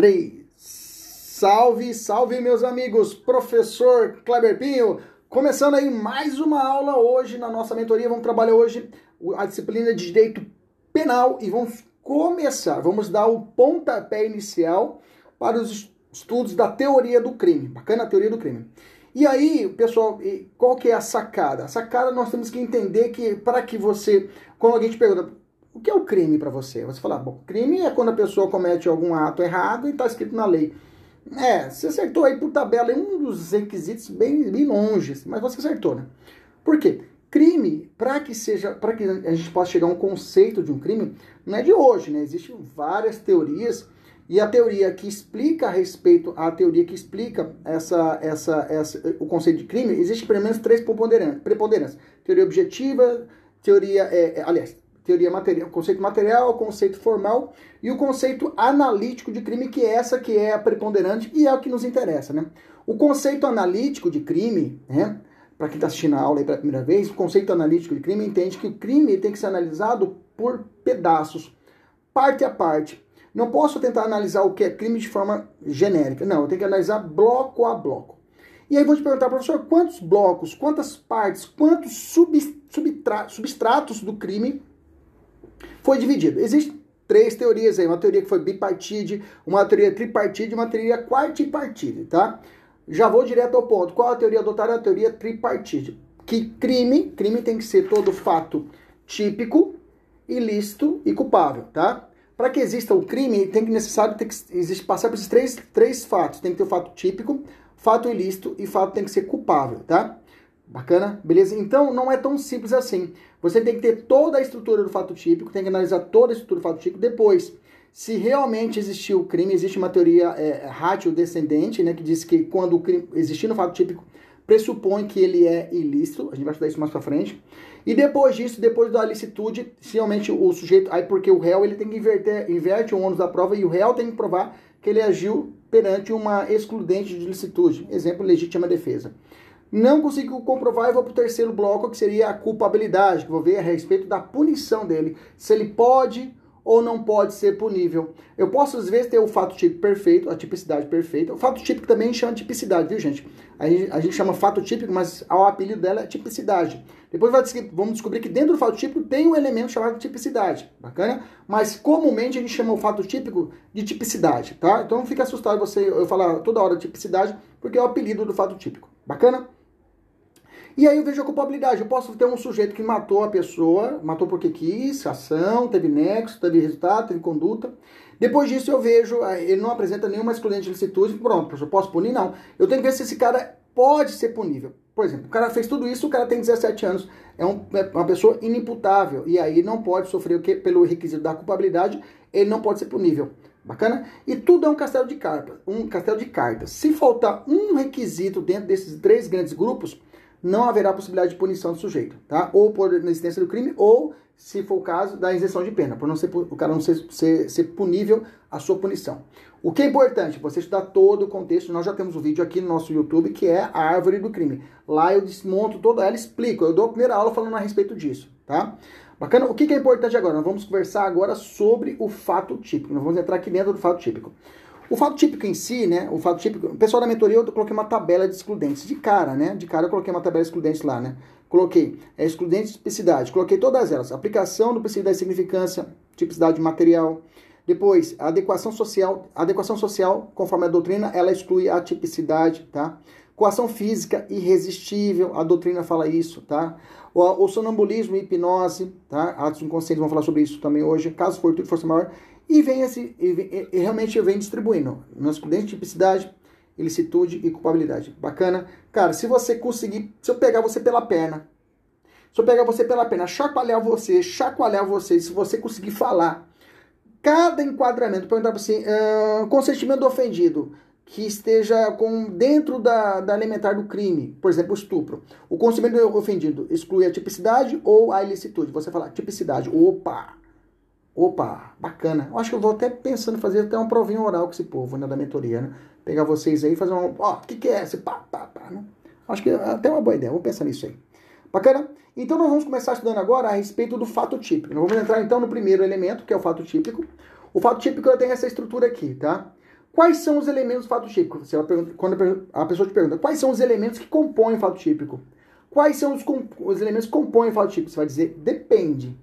Três. Salve, salve, meus amigos! Professor Kleber Pinho, começando aí mais uma aula hoje na nossa mentoria. Vamos trabalhar hoje a disciplina de Direito Penal e vamos começar, vamos dar o pontapé inicial para os estudos da teoria do crime. Bacana a teoria do crime. E aí, pessoal, qual que é a sacada? A sacada nós temos que entender que para que você, quando alguém te pergunta, o que é o crime para você? Você fala, bom, crime é quando a pessoa comete algum ato errado e está escrito na lei. É, você acertou aí por tabela, é um dos requisitos bem, bem longe, mas você acertou, né? Por quê? Crime, para que seja, para que a gente possa chegar a um conceito de um crime, não é de hoje, né? Existem várias teorias e a teoria que explica a respeito, a teoria que explica essa, essa, essa, o conceito de crime, existe pelo menos três preponderâncias. Teoria objetiva, teoria, é, é, aliás, teoria material, conceito material, conceito formal e o conceito analítico de crime, que é essa que é a preponderante e é o que nos interessa, né? O conceito analítico de crime, né? Para quem está assistindo a aula aí pela primeira vez, o conceito analítico de crime entende que o crime tem que ser analisado por pedaços, parte a parte. Não posso tentar analisar o que é crime de forma genérica. Não, eu tenho que analisar bloco a bloco. E aí vou te perguntar, professor, quantos blocos, quantas partes, quantos substratos do crime foi dividido? Existem três teorias aí, uma teoria que foi bipartite, uma teoria tripartite e uma teoria quartipartite, tá? Já vou direto ao ponto. Qual a teoria adotada? A teoria tripartite. Que crime, crime tem que ser todo fato típico, ilícito e culpável, tá? Para que exista o crime, tem que necessário ter que existe, passar por esses três, três fatos. Tem que ter o fato típico, fato ilícito e fato tem que ser culpável, tá? Bacana? Beleza? Então não é tão simples assim. Você tem que ter toda a estrutura do fato típico, tem que analisar toda a estrutura do fato típico. Depois, se realmente existiu o crime, existe uma teoria é, descendente, né, que diz que quando o crime existir no fato típico, pressupõe que ele é ilícito. A gente vai estudar isso mais pra frente. E depois disso, depois da licitude, se realmente o sujeito. Aí porque o réu ele tem que inverter, inverte o ônus da prova e o réu tem que provar que ele agiu perante uma excludente de licitude. Exemplo, legítima defesa. Não consigo comprovar e vou para o terceiro bloco, que seria a culpabilidade, que vou ver a respeito da punição dele. Se ele pode ou não pode ser punível. Eu posso, às vezes, ter o fato típico perfeito, a tipicidade perfeita. O fato típico também chama tipicidade, viu, gente? A gente, a gente chama fato típico, mas o apelido dela é tipicidade. Depois vai, vamos descobrir que dentro do fato típico tem um elemento chamado tipicidade. Bacana? Mas comumente a gente chama o fato típico de tipicidade, tá? Então não fica assustado você eu falar toda hora tipicidade, porque é o apelido do fato típico. Bacana? E aí eu vejo a culpabilidade. Eu posso ter um sujeito que matou a pessoa, matou porque quis, ação, teve nexo, teve resultado, teve conduta. Depois disso eu vejo, ah, ele não apresenta nenhuma excludente de licitude, pronto, eu posso punir? Não. Eu tenho que ver se esse cara pode ser punível. Por exemplo, o cara fez tudo isso, o cara tem 17 anos, é, um, é uma pessoa inimputável, e aí não pode sofrer o que pelo requisito da culpabilidade, ele não pode ser punível. Bacana? E tudo é um castelo de cartas, um castelo de cartas. Se faltar um requisito dentro desses três grandes grupos, não haverá possibilidade de punição do sujeito, tá? Ou por existência do crime, ou, se for o caso, da isenção de pena, por não ser, o cara não ser, ser, ser punível a sua punição. O que é importante? Você estudar todo o contexto. Nós já temos um vídeo aqui no nosso YouTube que é a árvore do crime. Lá eu desmonto toda ela, explico. Eu dou a primeira aula falando a respeito disso, tá? Bacana? O que é importante agora? Nós vamos conversar agora sobre o fato típico. Nós vamos entrar aqui dentro do fato típico. O fato típico em si, né? O fato típico. O pessoal da mentoria eu coloquei uma tabela de excludentes. De cara, né? De cara eu coloquei uma tabela de excludentes lá, né? Coloquei é, excludente de tipicidade. Coloquei todas elas. Aplicação do princípio da significância, tipicidade material. Depois, adequação social. Adequação social, conforme a doutrina, ela exclui a tipicidade, tá? Coação física irresistível, a doutrina fala isso, tá? O, sonambulismo hipnose, tá? Atos inconscientes, vamos falar sobre isso também hoje. Caso fortuito, força maior. E vem esse, e, e, realmente vem distribuindo. Masculinidade, tipicidade, ilicitude e culpabilidade. Bacana? Cara, se você conseguir, se eu pegar você pela perna, se eu pegar você pela perna, chacoalhar você, chacoalhar você, se você conseguir falar, cada enquadramento, perguntar assim, uh, consentimento do ofendido, que esteja com dentro da, da elementar do crime, por exemplo, o estupro. O consentimento do ofendido exclui a tipicidade ou a ilicitude. Você fala tipicidade, opa, opa, bacana. Eu acho que eu vou até pensando em fazer até uma provinha oral com esse povo, né, da mentoria, né? Pegar vocês aí e fazer um, ó, o que que é esse pá, pá, pá, né? Acho que é até uma boa ideia, vou pensar nisso aí. Bacana? Então nós vamos começar estudando agora a respeito do fato típico. Nós vamos entrar então no primeiro elemento, que é o fato típico. O fato típico tem essa estrutura aqui, tá? Quais são os elementos do fato típico? Você quando a pessoa te pergunta, quais são os elementos que compõem o fato típico? Quais são os, os elementos que compõem o fato típico? Você vai dizer, depende.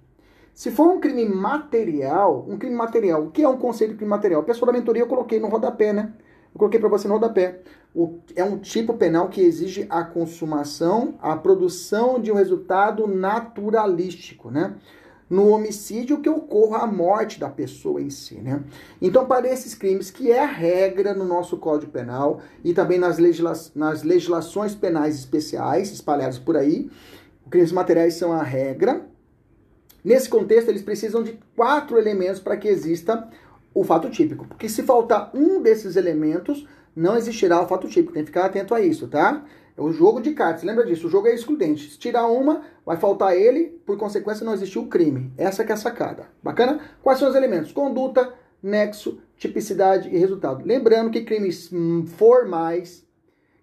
Se for um crime material, um crime material, o que é um conceito de crime material? Pessoa da mentoria eu coloquei no rodapé, né? Eu coloquei para você no rodapé. O, é um tipo penal que exige a consumação, a produção de um resultado naturalístico, né? No homicídio que ocorra a morte da pessoa em si, né? Então, para esses crimes, que é a regra no nosso Código Penal e também nas, legisla nas legislações penais especiais espalhadas por aí, crimes materiais são a regra. Nesse contexto, eles precisam de quatro elementos para que exista o fato típico. Porque se faltar um desses elementos, não existirá o fato típico. Tem que ficar atento a isso, tá? É o jogo de cartas. Lembra disso? O jogo é excludente. Se tirar uma, vai faltar ele, por consequência não existiu o crime. Essa que é a sacada. Bacana? Quais são os elementos? Conduta, nexo, tipicidade e resultado. Lembrando que crimes formais,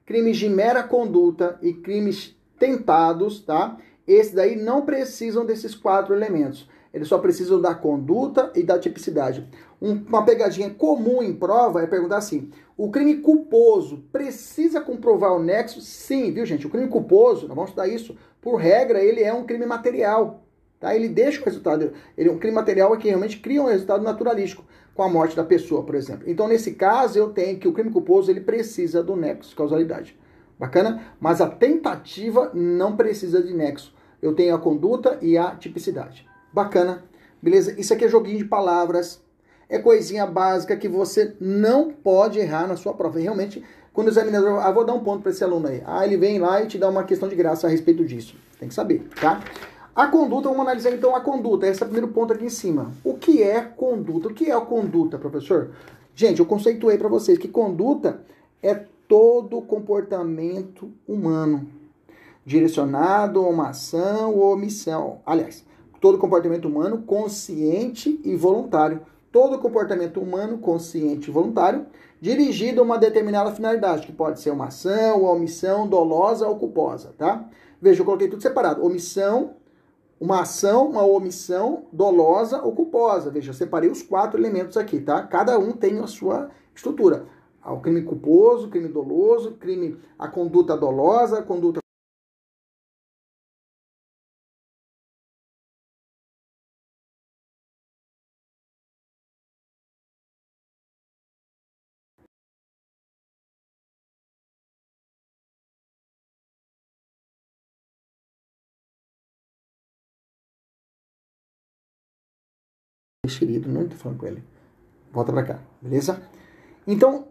crimes de mera conduta e crimes tentados, tá? Esses daí não precisam desses quatro elementos. Eles só precisam da conduta e da tipicidade. Uma pegadinha comum em prova é perguntar assim: o crime culposo precisa comprovar o nexo? Sim, viu, gente? O crime culposo, nós vamos estudar isso, por regra, ele é um crime material. Tá? Ele deixa o resultado. Ele, um crime material é que realmente cria um resultado naturalístico, com a morte da pessoa, por exemplo. Então, nesse caso, eu tenho que o crime culposo ele precisa do nexo de causalidade. Bacana? Mas a tentativa não precisa de nexo. Eu tenho a conduta e a tipicidade. Bacana, beleza? Isso aqui é joguinho de palavras, é coisinha básica que você não pode errar na sua prova. E realmente, quando o examinador, ah, vou dar um ponto para esse aluno aí. Ah, ele vem lá e te dá uma questão de graça a respeito disso. Tem que saber, tá? A conduta, vamos analisar então a conduta. Esse é o primeiro ponto aqui em cima. O que é conduta? O que é a conduta, professor? Gente, eu conceituei para vocês que conduta é todo comportamento humano direcionado a uma ação ou omissão. Aliás, todo comportamento humano consciente e voluntário. Todo comportamento humano consciente e voluntário dirigido a uma determinada finalidade, que pode ser uma ação, uma omissão dolosa ou culposa, tá? Veja, eu coloquei tudo separado. Omissão, uma ação, uma omissão dolosa ou culposa. Veja, eu separei os quatro elementos aqui, tá? Cada um tem a sua estrutura. O crime culposo, crime doloso, crime a conduta dolosa, a conduta Xerido, não estou falando com ele. Volta para cá, beleza? Então,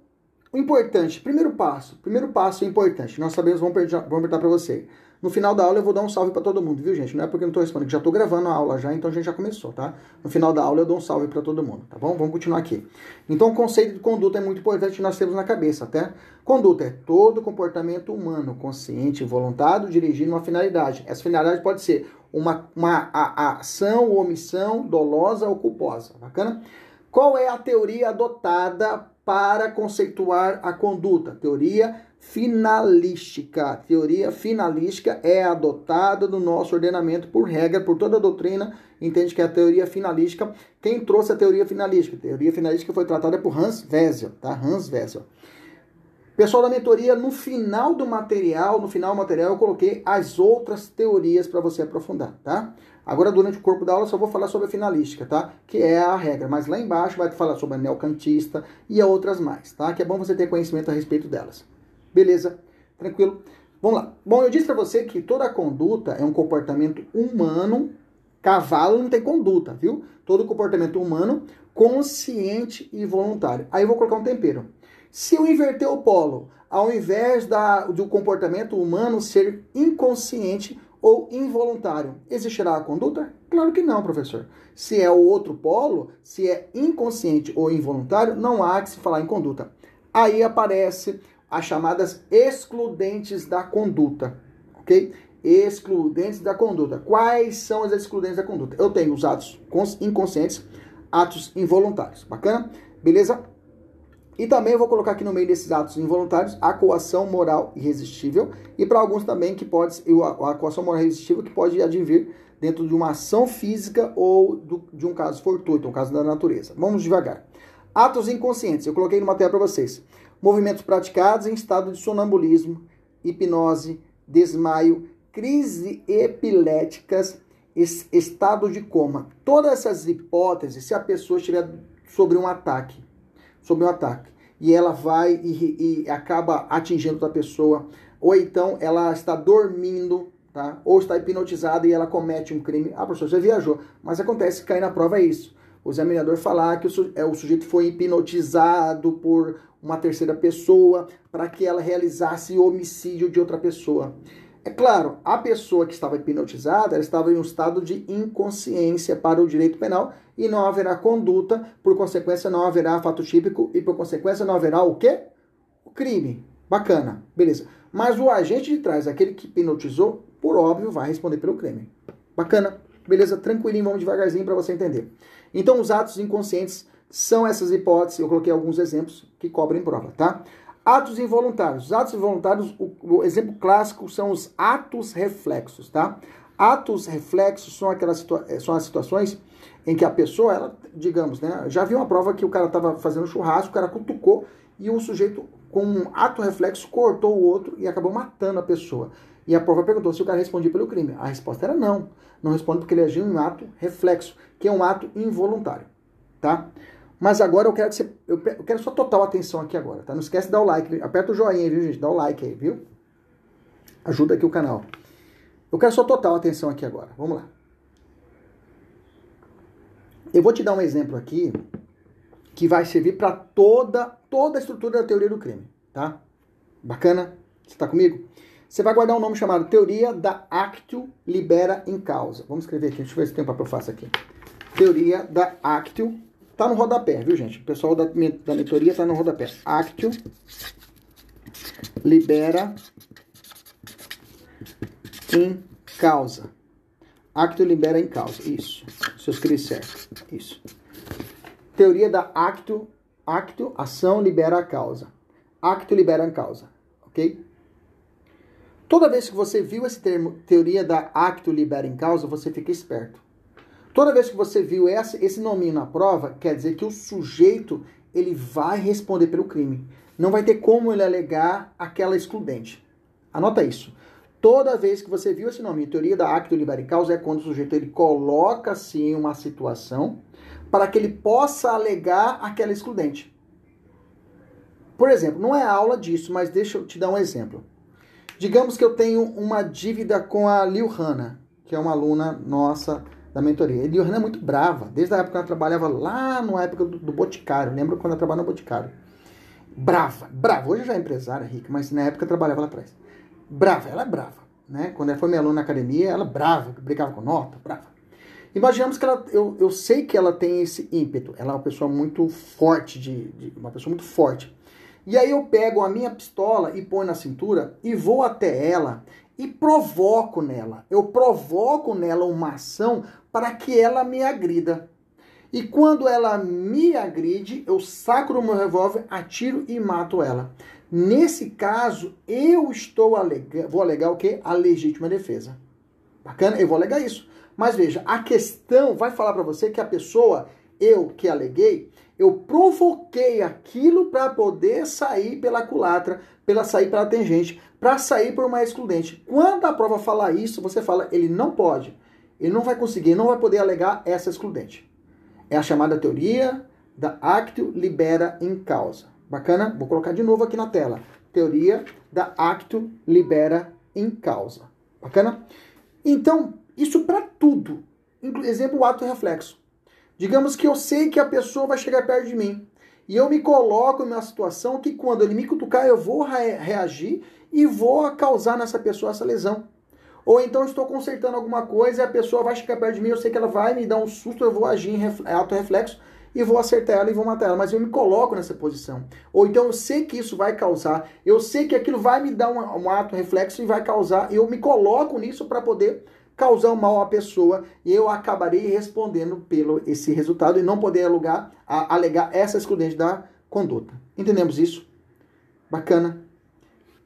o importante, primeiro passo, primeiro passo é importante. Nós sabemos, vamos perguntar para você. No final da aula eu vou dar um salve para todo mundo, viu, gente? Não é porque eu não estou respondendo, já estou gravando a aula já, então a gente já começou, tá? No final da aula eu dou um salve para todo mundo, tá bom? Vamos continuar aqui. Então o conceito de conduta é muito importante que nós temos na cabeça, até. Tá? Conduta é todo comportamento humano, consciente voluntário, dirigindo uma finalidade. Essa finalidade pode ser uma, uma a, a ação ou omissão dolosa ou culposa, bacana? Qual é a teoria adotada para conceituar a conduta? Teoria finalística. Teoria finalística é adotada no nosso ordenamento por regra, por toda a doutrina, entende que a teoria finalística. Quem trouxe a teoria finalística? A teoria finalística foi tratada por Hans Wessel, tá? Hans Wessel. Pessoal da mentoria, no final do material, no final do material, eu coloquei as outras teorias para você aprofundar, tá? Agora, durante o corpo da aula, só vou falar sobre a finalística, tá? Que é a regra. Mas lá embaixo vai falar sobre a neocantista e outras mais, tá? Que é bom você ter conhecimento a respeito delas. Beleza? Tranquilo? Vamos lá. Bom, eu disse para você que toda conduta é um comportamento humano. Cavalo não tem conduta, viu? Todo comportamento humano consciente e voluntário. Aí eu vou colocar um tempero. Se eu inverter o polo, ao invés da, do comportamento humano ser inconsciente ou involuntário, existirá a conduta? Claro que não, professor. Se é o outro polo, se é inconsciente ou involuntário, não há que se falar em conduta. Aí aparece as chamadas excludentes da conduta, ok? Excludentes da conduta. Quais são as excludentes da conduta? Eu tenho os atos inconscientes, atos involuntários. Bacana? Beleza? E também vou colocar aqui no meio desses atos involuntários a coação moral irresistível e para alguns também que pode a coação moral irresistível que pode advir dentro de uma ação física ou do, de um caso fortuito, um caso da natureza. Vamos devagar. Atos inconscientes, eu coloquei no material para vocês. Movimentos praticados em estado de sonambulismo, hipnose, desmaio, crise epiléticas, estado de coma. Todas essas hipóteses, se a pessoa estiver sobre um ataque, sobre um ataque, e ela vai e, e acaba atingindo a pessoa, ou então ela está dormindo, tá? Ou está hipnotizada e ela comete um crime. Ah, professor, você viajou. Mas acontece que cair na prova é isso. O examinador falar que o, é, o sujeito foi hipnotizado por uma terceira pessoa para que ela realizasse o homicídio de outra pessoa. É claro, a pessoa que estava hipnotizada estava em um estado de inconsciência para o direito penal e não haverá conduta, por consequência não haverá fato típico e por consequência não haverá o quê? O crime. Bacana, beleza. Mas o agente de trás, aquele que hipnotizou, por óbvio, vai responder pelo crime. Bacana, beleza? Tranquilinho, vamos devagarzinho para você entender. Então, os atos inconscientes são essas hipóteses, eu coloquei alguns exemplos que cobrem prova, tá? Atos involuntários. Os atos involuntários, o, o, exemplo clássico são os atos reflexos, tá? Atos reflexos são aquelas situa eh, são as situações em que a pessoa, ela, digamos, né? Já viu uma prova que o cara estava fazendo churrasco, o cara cutucou e o sujeito, com um ato reflexo, cortou o outro e acabou matando a pessoa. E a prova perguntou se o cara respondia pelo crime. A resposta era não. Não responde porque ele agiu em ato reflexo, que é um ato involuntário, tá? Mas agora eu quero que você. Eu quero sua total atenção aqui agora, tá? Não esquece de dar o like. Aperta o joinha, viu, gente? Dá o like aí, viu? Ajuda aqui o canal. Eu quero sua total atenção aqui agora. Vamos lá. Eu vou te dar um exemplo aqui que vai servir para toda, toda a estrutura da teoria do crime, tá? Bacana? Você está comigo? Você vai guardar um nome chamado Teoria da Actio Libera em Causa. Vamos escrever aqui, deixa eu ver se tem papel fácil aqui. Teoria da Actio Tá no rodapé, viu, gente? O pessoal da, da mentoria tá no rodapé. Actio libera em causa. Actio libera em causa. Isso. Se eu escrevi certo. Isso. Teoria da acto, acto, ação libera a causa. Acto libera a causa. Ok? Toda vez que você viu esse termo, teoria da acto libera em causa, você fica esperto. Toda vez que você viu esse nominho na prova, quer dizer que o sujeito ele vai responder pelo crime. Não vai ter como ele alegar aquela excludente. Anota isso. Toda vez que você viu esse nome, teoria da acto liberi causa, é quando o sujeito ele coloca-se em uma situação para que ele possa alegar aquela excludente. Por exemplo, não é aula disso, mas deixa eu te dar um exemplo. Digamos que eu tenho uma dívida com a Liu Hanna, que é uma aluna nossa da mentoria. E Johanna é muito brava, desde a época que ela trabalhava lá na época do, do Boticário. Lembra quando ela trabalhava no Boticário? Brava, brava. Hoje já é empresária rica, mas na época trabalhava lá atrás. Brava, ela é brava. Né? Quando ela foi minha aluna na academia, ela é brava, brigava com nota, brava. Imaginamos que ela, eu, eu sei que ela tem esse ímpeto. Ela é uma pessoa muito forte, de, de uma pessoa muito forte. E aí eu pego a minha pistola e ponho na cintura e vou até ela e provoco nela. Eu provoco nela uma ação para que ela me agrida. E quando ela me agride, eu saco o meu revólver, atiro e mato ela. Nesse caso, eu estou vou alegar o quê? A legítima defesa. Bacana? Eu vou alegar isso. Mas veja, a questão vai falar para você que a pessoa, eu que aleguei, eu provoquei aquilo para poder sair pela culatra, pela sair pela tangente, para sair por uma excludente. Quando a prova falar isso, você fala, ele não pode. Ele não vai conseguir, não vai poder alegar essa excludente. É a chamada teoria da actio libera em causa. Bacana? Vou colocar de novo aqui na tela. teoria da acto libera em causa. Bacana? Então, isso para tudo. Exemplo, o ato reflexo. Digamos que eu sei que a pessoa vai chegar perto de mim. E eu me coloco numa situação que quando ele me cutucar, eu vou reagir e vou causar nessa pessoa essa lesão. Ou então estou consertando alguma coisa e a pessoa vai chegar perto de mim, eu sei que ela vai me dar um susto, eu vou agir em alto reflexo e vou acertar ela e vou matar ela, mas eu me coloco nessa posição. Ou então eu sei que isso vai causar, eu sei que aquilo vai me dar um, um ato reflexo e vai causar, eu me coloco nisso para poder causar um mal à pessoa e eu acabarei respondendo pelo esse resultado e não poder alugar, a, alegar essa excludente da conduta. Entendemos isso? Bacana.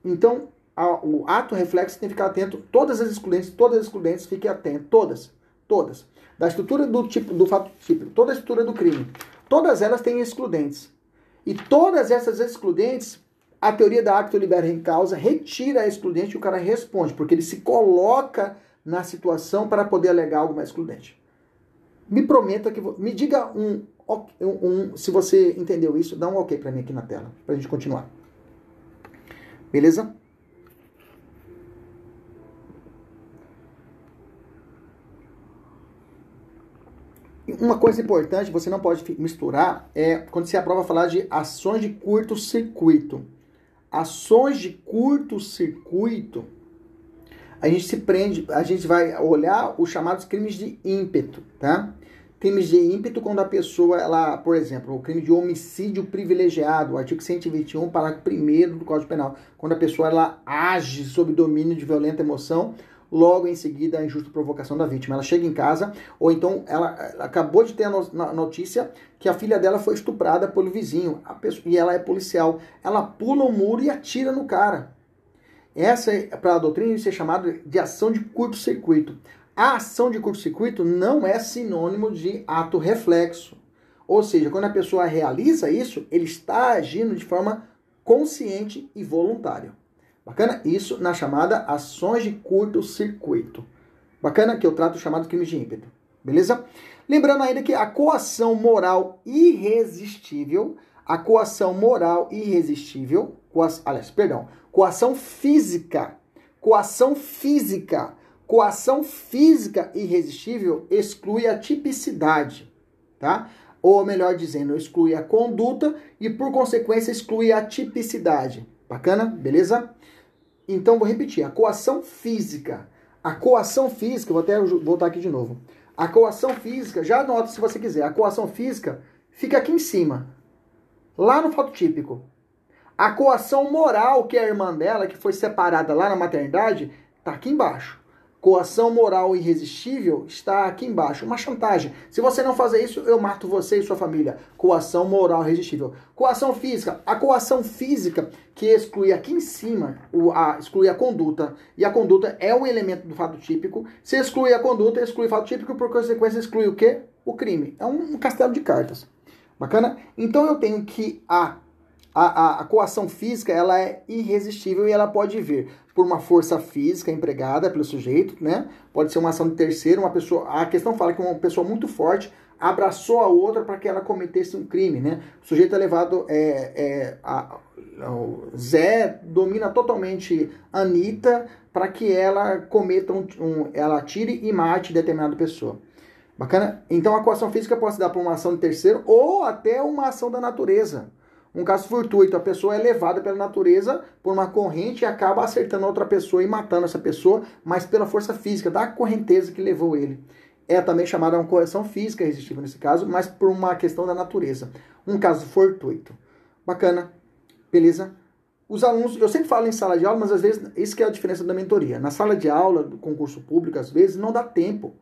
Então, a, o ato reflexo tem que ficar atento. Todas as excludentes, todas as excludentes, fiquem atentos. Todas. Todas. Da estrutura do tipo, do fato típico, toda a estrutura do crime. Todas elas têm excludentes. E todas essas excludentes, a teoria da acto libera em causa retira a excludente e o cara responde, porque ele se coloca na situação para poder alegar algo mais excludente. Me prometa que. Me diga um, um, um se você entendeu isso, dá um ok para mim aqui na tela, para a gente continuar. Beleza? Uma coisa importante, você não pode misturar, é quando se aprova falar de ações de curto-circuito. Ações de curto-circuito, a gente se prende, a gente vai olhar os chamados crimes de ímpeto, tá? Crimes de ímpeto quando a pessoa, ela, por exemplo, o crime de homicídio privilegiado, o artigo 121, parágrafo 1 do Código Penal, quando a pessoa ela age sob domínio de violenta emoção, logo em seguida a injusta provocação da vítima. Ela chega em casa, ou então ela, ela acabou de ter a notícia que a filha dela foi estuprada pelo vizinho, pessoa, e ela é policial. Ela pula o muro e atira no cara. Essa, para a doutrina, isso é chamado de ação de curto-circuito. A ação de curto-circuito não é sinônimo de ato reflexo. Ou seja, quando a pessoa realiza isso, ele está agindo de forma consciente e voluntária. Bacana? Isso na chamada ações de curto-circuito. Bacana que eu trato chamado crime de ímpeto. Beleza? Lembrando ainda que a coação moral irresistível, a coação moral irresistível, coação, aliás, perdão, coação física, coação física, coação física irresistível exclui a tipicidade, tá? Ou melhor dizendo, exclui a conduta e por consequência exclui a tipicidade. Bacana? Beleza? Então vou repetir, a coação física. A coação física, vou até voltar aqui de novo. A coação física, já anota se você quiser, a coação física fica aqui em cima, lá no fato típico. A coação moral, que é a irmã dela, que foi separada lá na maternidade, está aqui embaixo. Coação moral irresistível está aqui embaixo. Uma chantagem. Se você não fazer isso, eu mato você e sua família. Coação moral irresistível. Coação física. A coação física, que exclui aqui em cima, o, a, exclui a conduta. E a conduta é um elemento do fato típico. Se exclui a conduta, exclui o fato típico, por consequência, exclui o quê? O crime. É um, um castelo de cartas. Bacana? Então eu tenho que a a, a, a, coação física ela é irresistível e ela pode vir por uma força física empregada pelo sujeito, né? Pode ser uma ação de terceiro, uma pessoa. A questão fala que uma pessoa muito forte abraçou a outra para que ela cometesse um crime, né? O sujeito é levado. É, é, a, Zé domina totalmente Anitta para que ela cometa um, um, ela atire e mate determinada pessoa. Bacana? Então a coação física pode se dar por uma ação de terceiro ou até uma ação da natureza. Um caso fortuito, a pessoa é levada pela natureza por uma corrente e acaba acertando outra pessoa e matando essa pessoa, mas pela força física da correnteza que levou ele. É também chamada uma correção física resistível nesse caso, mas por uma questão da natureza. Um caso fortuito. Bacana, beleza? Os alunos, eu sempre falo em sala de aula, mas às vezes isso que é a diferença da mentoria. Na sala de aula, do concurso público, às vezes não dá tempo.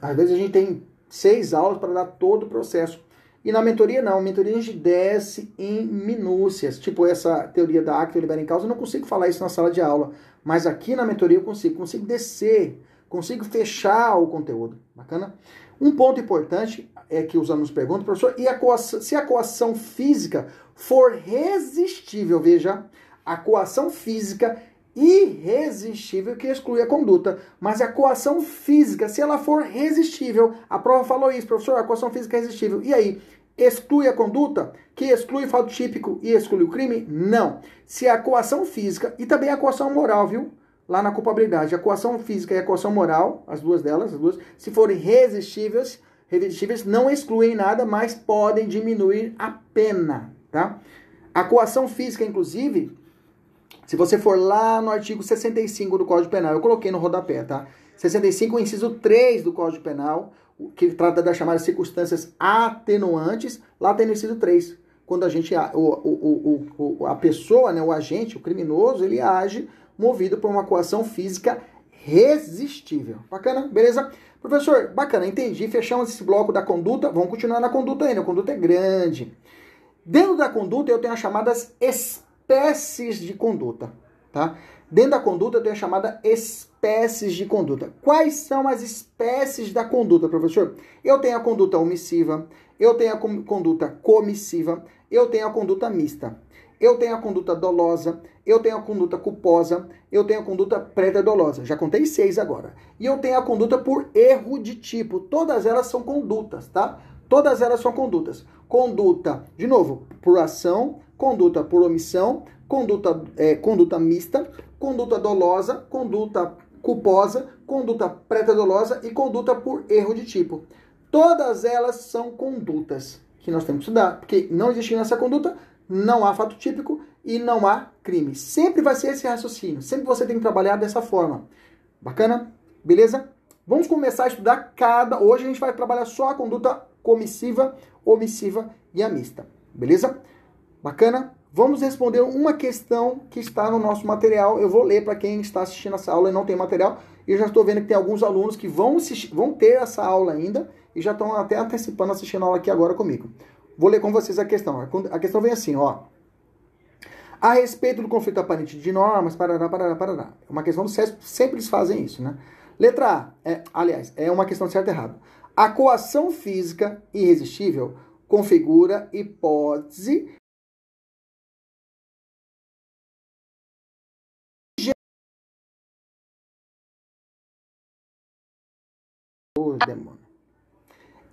Às vezes a gente tem seis aulas para dar todo o processo. E na mentoria não, a mentoria a gente desce em minúcias, tipo essa teoria da acta libera em causa, eu não consigo falar isso na sala de aula, mas aqui na mentoria eu consigo, consigo descer, consigo fechar o conteúdo, bacana? Um ponto importante é que os alunos perguntam, professor, e a coação, se a coação física for resistível, veja, a coação física irresistível que exclui a conduta. Mas a coação física, se ela for resistível, a prova falou isso, professor, a coação física é resistível. E aí? exclui a conduta? Que exclui o fato típico e exclui o crime? Não. Se a coação física e também a coação moral, viu? Lá na culpabilidade, a coação física e a coação moral, as duas delas, as duas, se forem resistíveis, resistíveis não excluem nada, mas podem diminuir a pena, tá? A coação física, inclusive, se você for lá no artigo 65 do Código Penal, eu coloquei no rodapé, tá? 65, inciso 3 do Código Penal, que trata das chamadas circunstâncias atenuantes, lá tem no inciso 3. Quando a gente, o, o, o, a pessoa, né, o agente, o criminoso, ele age movido por uma coação física resistível. Bacana? Beleza? Professor, bacana, entendi. Fechamos esse bloco da conduta. Vamos continuar na conduta ainda. A conduta é grande. Dentro da conduta, eu tenho as chamadas de conduta, tá? Dentro da conduta, tenho a chamada espécies de conduta. Quais são as espécies da conduta, professor? Eu tenho a conduta omissiva, eu tenho a conduta comissiva, eu tenho a conduta mista. Eu tenho a conduta dolosa, eu tenho a conduta culposa, eu tenho a conduta pré-dolosa. Já contei seis agora. E eu tenho a conduta por erro de tipo. Todas elas são condutas, tá? Todas elas são condutas. Conduta, de novo, por ação, conduta por omissão, conduta, é, conduta mista, conduta dolosa, conduta culposa, conduta pré-dolosa e conduta por erro de tipo. Todas elas são condutas que nós temos que estudar, porque não existindo essa conduta, não há fato típico e não há crime. Sempre vai ser esse raciocínio, sempre você tem que trabalhar dessa forma. Bacana? Beleza? Vamos começar a estudar cada. Hoje a gente vai trabalhar só a conduta comissiva, omissiva e a mista. Beleza? Bacana? Vamos responder uma questão que está no nosso material. Eu vou ler para quem está assistindo essa aula e não tem material. E já estou vendo que tem alguns alunos que vão, assistir, vão ter essa aula ainda e já estão até antecipando assistindo a aula aqui agora comigo. Vou ler com vocês a questão. A questão vem assim, ó. A respeito do conflito aparente de normas, parará, parará, parará. É uma questão do SESP, sempre eles fazem isso, né? Letra A, é, aliás, é uma questão de certo e errado. A coação física irresistível configura hipótese demônio.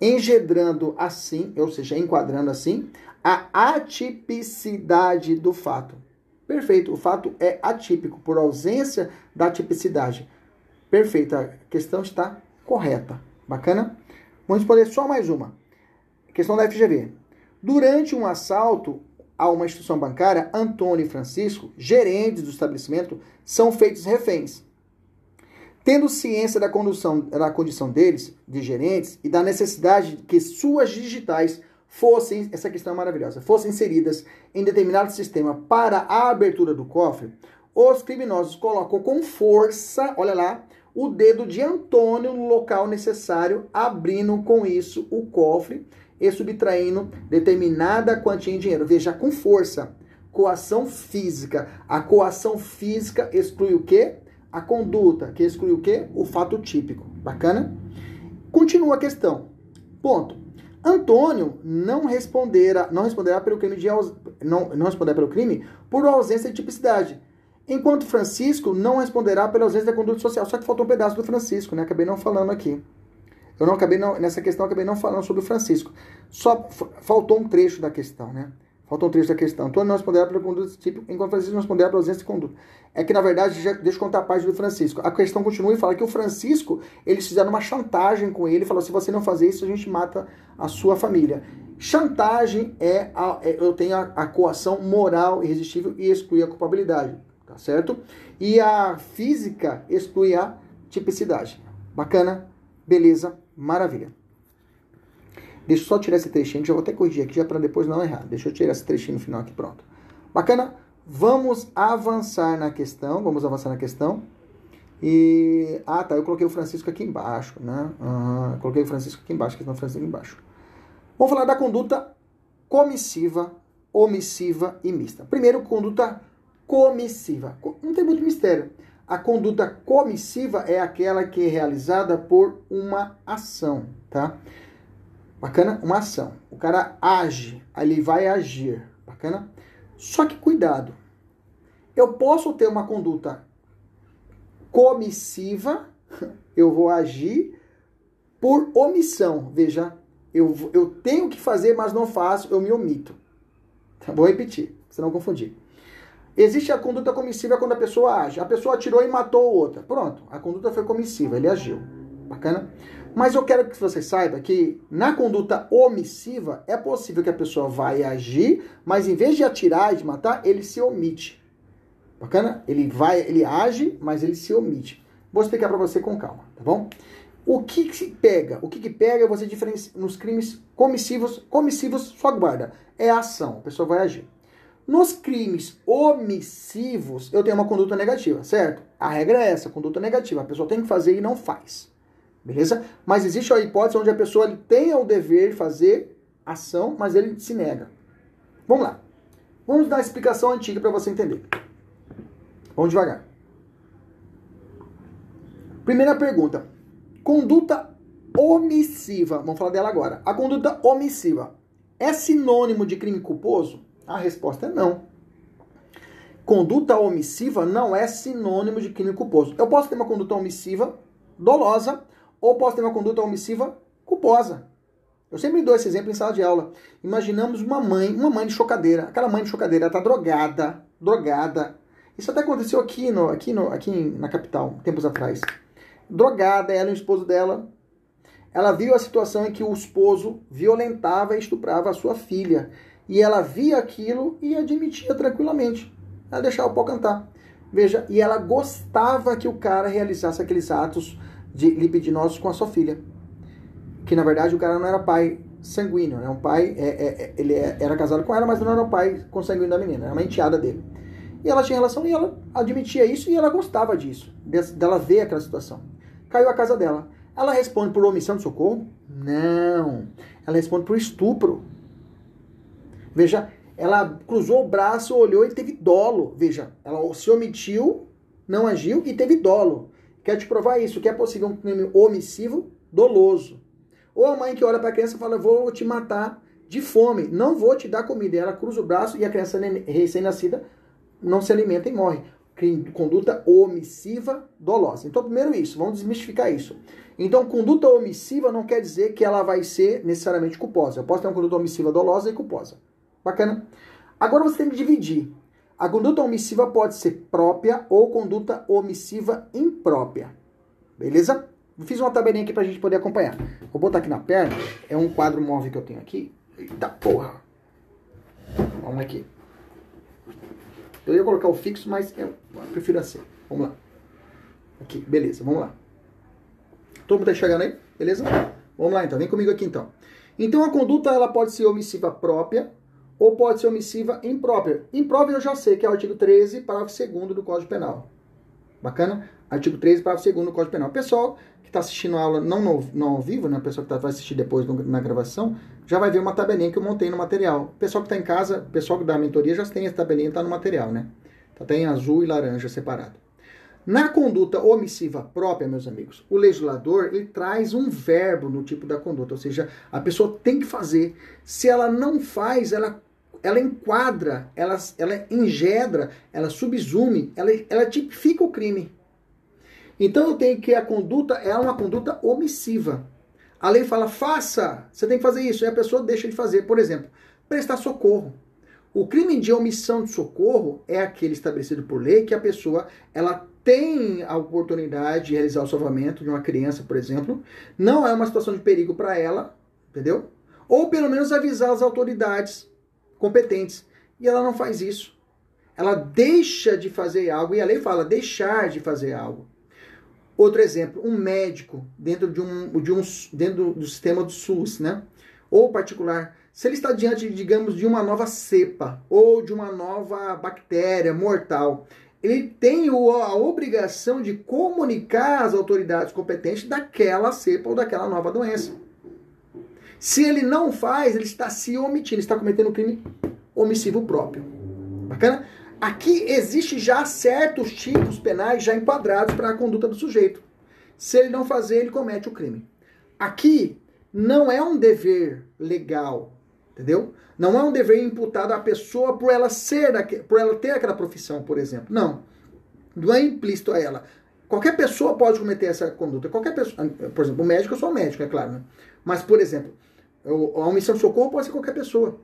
Engendrando assim, ou seja, enquadrando assim, a atipicidade do fato. Perfeito, o fato é atípico, por ausência da tipicidade. Perfeito, a questão está correta. Bacana? Vamos responder só mais uma. Questão da FGV. Durante um assalto a uma instituição bancária, Antônio e Francisco, gerentes do estabelecimento, são feitos reféns. Tendo ciência da condução, da condição deles, de gerentes, e da necessidade de que suas digitais fossem, essa questão é maravilhosa, fossem inseridas em determinado sistema para a abertura do cofre, os criminosos colocam com força, olha lá, o dedo de Antônio no local necessário, abrindo com isso o cofre e subtraindo determinada quantia em dinheiro. Veja, com força. Coação física. A coação física exclui o quê? A conduta, que exclui o quê? O fato típico. Bacana? Continua a questão. Ponto. Antônio não responderá, não responderá pelo crime de não, não responderá pelo crime por ausência de tipicidade Enquanto Francisco não responderá pela ausência da conduta social. Só que faltou um pedaço do Francisco, né? Acabei não falando aqui. Eu não acabei não, nessa questão acabei não falando sobre o Francisco. Só faltou um trecho da questão, né? Faltou um trecho da questão. Antônio não responderá pela conduta desse tipo, enquanto Francisco não responderá pela ausência de conduta. É que, na verdade, já, deixa eu contar a parte do Francisco. A questão continua e fala que o Francisco, eles fizeram uma chantagem com ele, falou: se você não fazer isso, a gente mata a sua família. Chantagem é, a, é eu tenho a, a coação moral irresistível e exclui a culpabilidade tá certo? E a física exclui a tipicidade. Bacana? Beleza? Maravilha. Deixa eu só tirar esse trechinho, já vou até corrigir aqui já para depois não errar. Deixa eu tirar esse trechinho no final aqui, pronto. Bacana? Vamos avançar na questão, vamos avançar na questão. E ah, tá, eu coloquei o Francisco aqui embaixo, né? Ah, coloquei o Francisco aqui embaixo, questão do Francisco aqui embaixo. Vamos falar da conduta comissiva, omissiva e mista. Primeiro, conduta comissiva. Não tem muito mistério. A conduta comissiva é aquela que é realizada por uma ação, tá? Bacana? Uma ação. O cara age, ele vai agir. Bacana? Só que cuidado. Eu posso ter uma conduta comissiva, eu vou agir por omissão. Veja, Eu, eu tenho que fazer, mas não faço, eu me omito. Tá? Vou repetir, pra não confundir. Existe a conduta comissiva quando a pessoa age. A pessoa atirou e matou outra. Pronto, a conduta foi comissiva, ele agiu. Bacana? Mas eu quero que você saiba que na conduta omissiva é possível que a pessoa vai agir, mas em vez de atirar e de matar, ele se omite. Bacana? Ele vai, ele age, mas ele se omite. Vou explicar para você com calma, tá bom? O que, que se pega? O que, que pega você diferencia nos crimes comissivos, comissivos só guarda. É a ação, a pessoa vai agir. Nos crimes omissivos, eu tenho uma conduta negativa, certo? A regra é essa, conduta negativa. A pessoa tem que fazer e não faz. Beleza? Mas existe a hipótese onde a pessoa ele tem o dever de fazer ação, mas ele se nega. Vamos lá. Vamos dar a explicação antiga para você entender. Vamos devagar. Primeira pergunta. Conduta omissiva. Vamos falar dela agora. A conduta omissiva é sinônimo de crime culposo? A resposta é não. Conduta omissiva não é sinônimo de crime culposo. Eu posso ter uma conduta omissiva dolosa ou posso ter uma conduta omissiva culposa. Eu sempre dou esse exemplo em sala de aula. Imaginamos uma mãe, uma mãe de chocadeira. Aquela mãe de chocadeira está drogada, drogada. Isso até aconteceu aqui, no, aqui, no, aqui na capital, tempos atrás. Drogada, ela e o esposo dela. Ela viu a situação em que o esposo violentava e estuprava a sua filha. E ela via aquilo e admitia tranquilamente. Ela deixava o pau cantar. Veja, e ela gostava que o cara realizasse aqueles atos de libidinosos com a sua filha. Que na verdade o cara não era pai sanguíneo, né? Um pai, é, é, é ele é, era casado com ela, mas não era o pai consanguíneo da menina, era uma enteada dele. E ela tinha relação e ela admitia isso e ela gostava disso, dela ver aquela situação. Caiu a casa dela. Ela responde por omissão de socorro? Não. Ela responde por estupro. Veja, ela cruzou o braço, olhou e teve dolo. Veja, ela se omitiu, não agiu e teve dolo. Quer te provar isso, que é possível um crime omissivo doloso. Ou a mãe que olha para a criança e fala: Vou te matar de fome, não vou te dar comida. E ela cruza o braço e a criança recém-nascida não se alimenta e morre. Conduta omissiva dolosa. Então, primeiro isso, vamos desmistificar isso. Então, conduta omissiva não quer dizer que ela vai ser necessariamente culposa. Eu posso ter uma conduta omissiva dolosa e culposa. Bacana? Agora você tem que dividir. A conduta omissiva pode ser própria ou conduta omissiva imprópria. Beleza? Fiz uma tabelinha aqui pra gente poder acompanhar. Vou botar aqui na perna. É um quadro móvel que eu tenho aqui. Eita porra. Vamos aqui. Eu ia colocar o fixo, mas eu prefiro assim. Vamos lá. Aqui, beleza, vamos lá. Todo mundo tá chegando aí? Beleza? Vamos lá então, vem comigo aqui então. Então a conduta ela pode ser omissiva própria ou pode ser omissiva imprópria. Imprópria eu já sei que é o artigo 13, parágrafo 2 do Código Penal. Bacana? Artigo 13, parágrafo 2 do Código Penal. Pessoal que está assistindo a aula não, no, não ao vivo, né? Pessoal que tá, vai assistir depois no, na gravação, já vai ver uma tabelinha que eu montei no material. Pessoal que está em casa, pessoal que dá mentoria já tem essa tabelinha, está no material, né? Tá até em azul e laranja separado. Na conduta omissiva própria, meus amigos, o legislador ele traz um verbo no tipo da conduta, ou seja, a pessoa tem que fazer. Se ela não faz, ela ela enquadra, ela, ela engedra, ela subsume, ela, ela tipifica o crime. Então eu tenho que a conduta é uma conduta omissiva. A lei fala, faça, você tem que fazer isso, e a pessoa deixa de fazer. Por exemplo, prestar socorro. O crime de omissão de socorro é aquele estabelecido por lei que a pessoa ela tem a oportunidade de realizar o salvamento de uma criança, por exemplo, não é uma situação de perigo para ela, entendeu? Ou pelo menos avisar as autoridades competentes. E ela não faz isso. Ela deixa de fazer algo, e a lei fala deixar de fazer algo. Outro exemplo, um médico dentro de um, de um dentro do sistema do SUS, né? Ou particular, se ele está diante, digamos, de uma nova cepa ou de uma nova bactéria mortal, ele tem a obrigação de comunicar às autoridades competentes daquela cepa ou daquela nova doença. Se ele não faz, ele está se omitindo, está cometendo um crime omissivo próprio. Bacana? Aqui existe já certos tipos penais já enquadrados para a conduta do sujeito. Se ele não fazer, ele comete o crime. Aqui não é um dever legal, entendeu? Não é um dever imputado à pessoa por ela ser, por ela ter aquela profissão, por exemplo. Não. Não é implícito a ela. Qualquer pessoa pode cometer essa conduta. Qualquer pessoa, por exemplo, o médico, eu sou médico, é claro. Né? Mas, por exemplo, A omissão de socorro pode ser qualquer pessoa.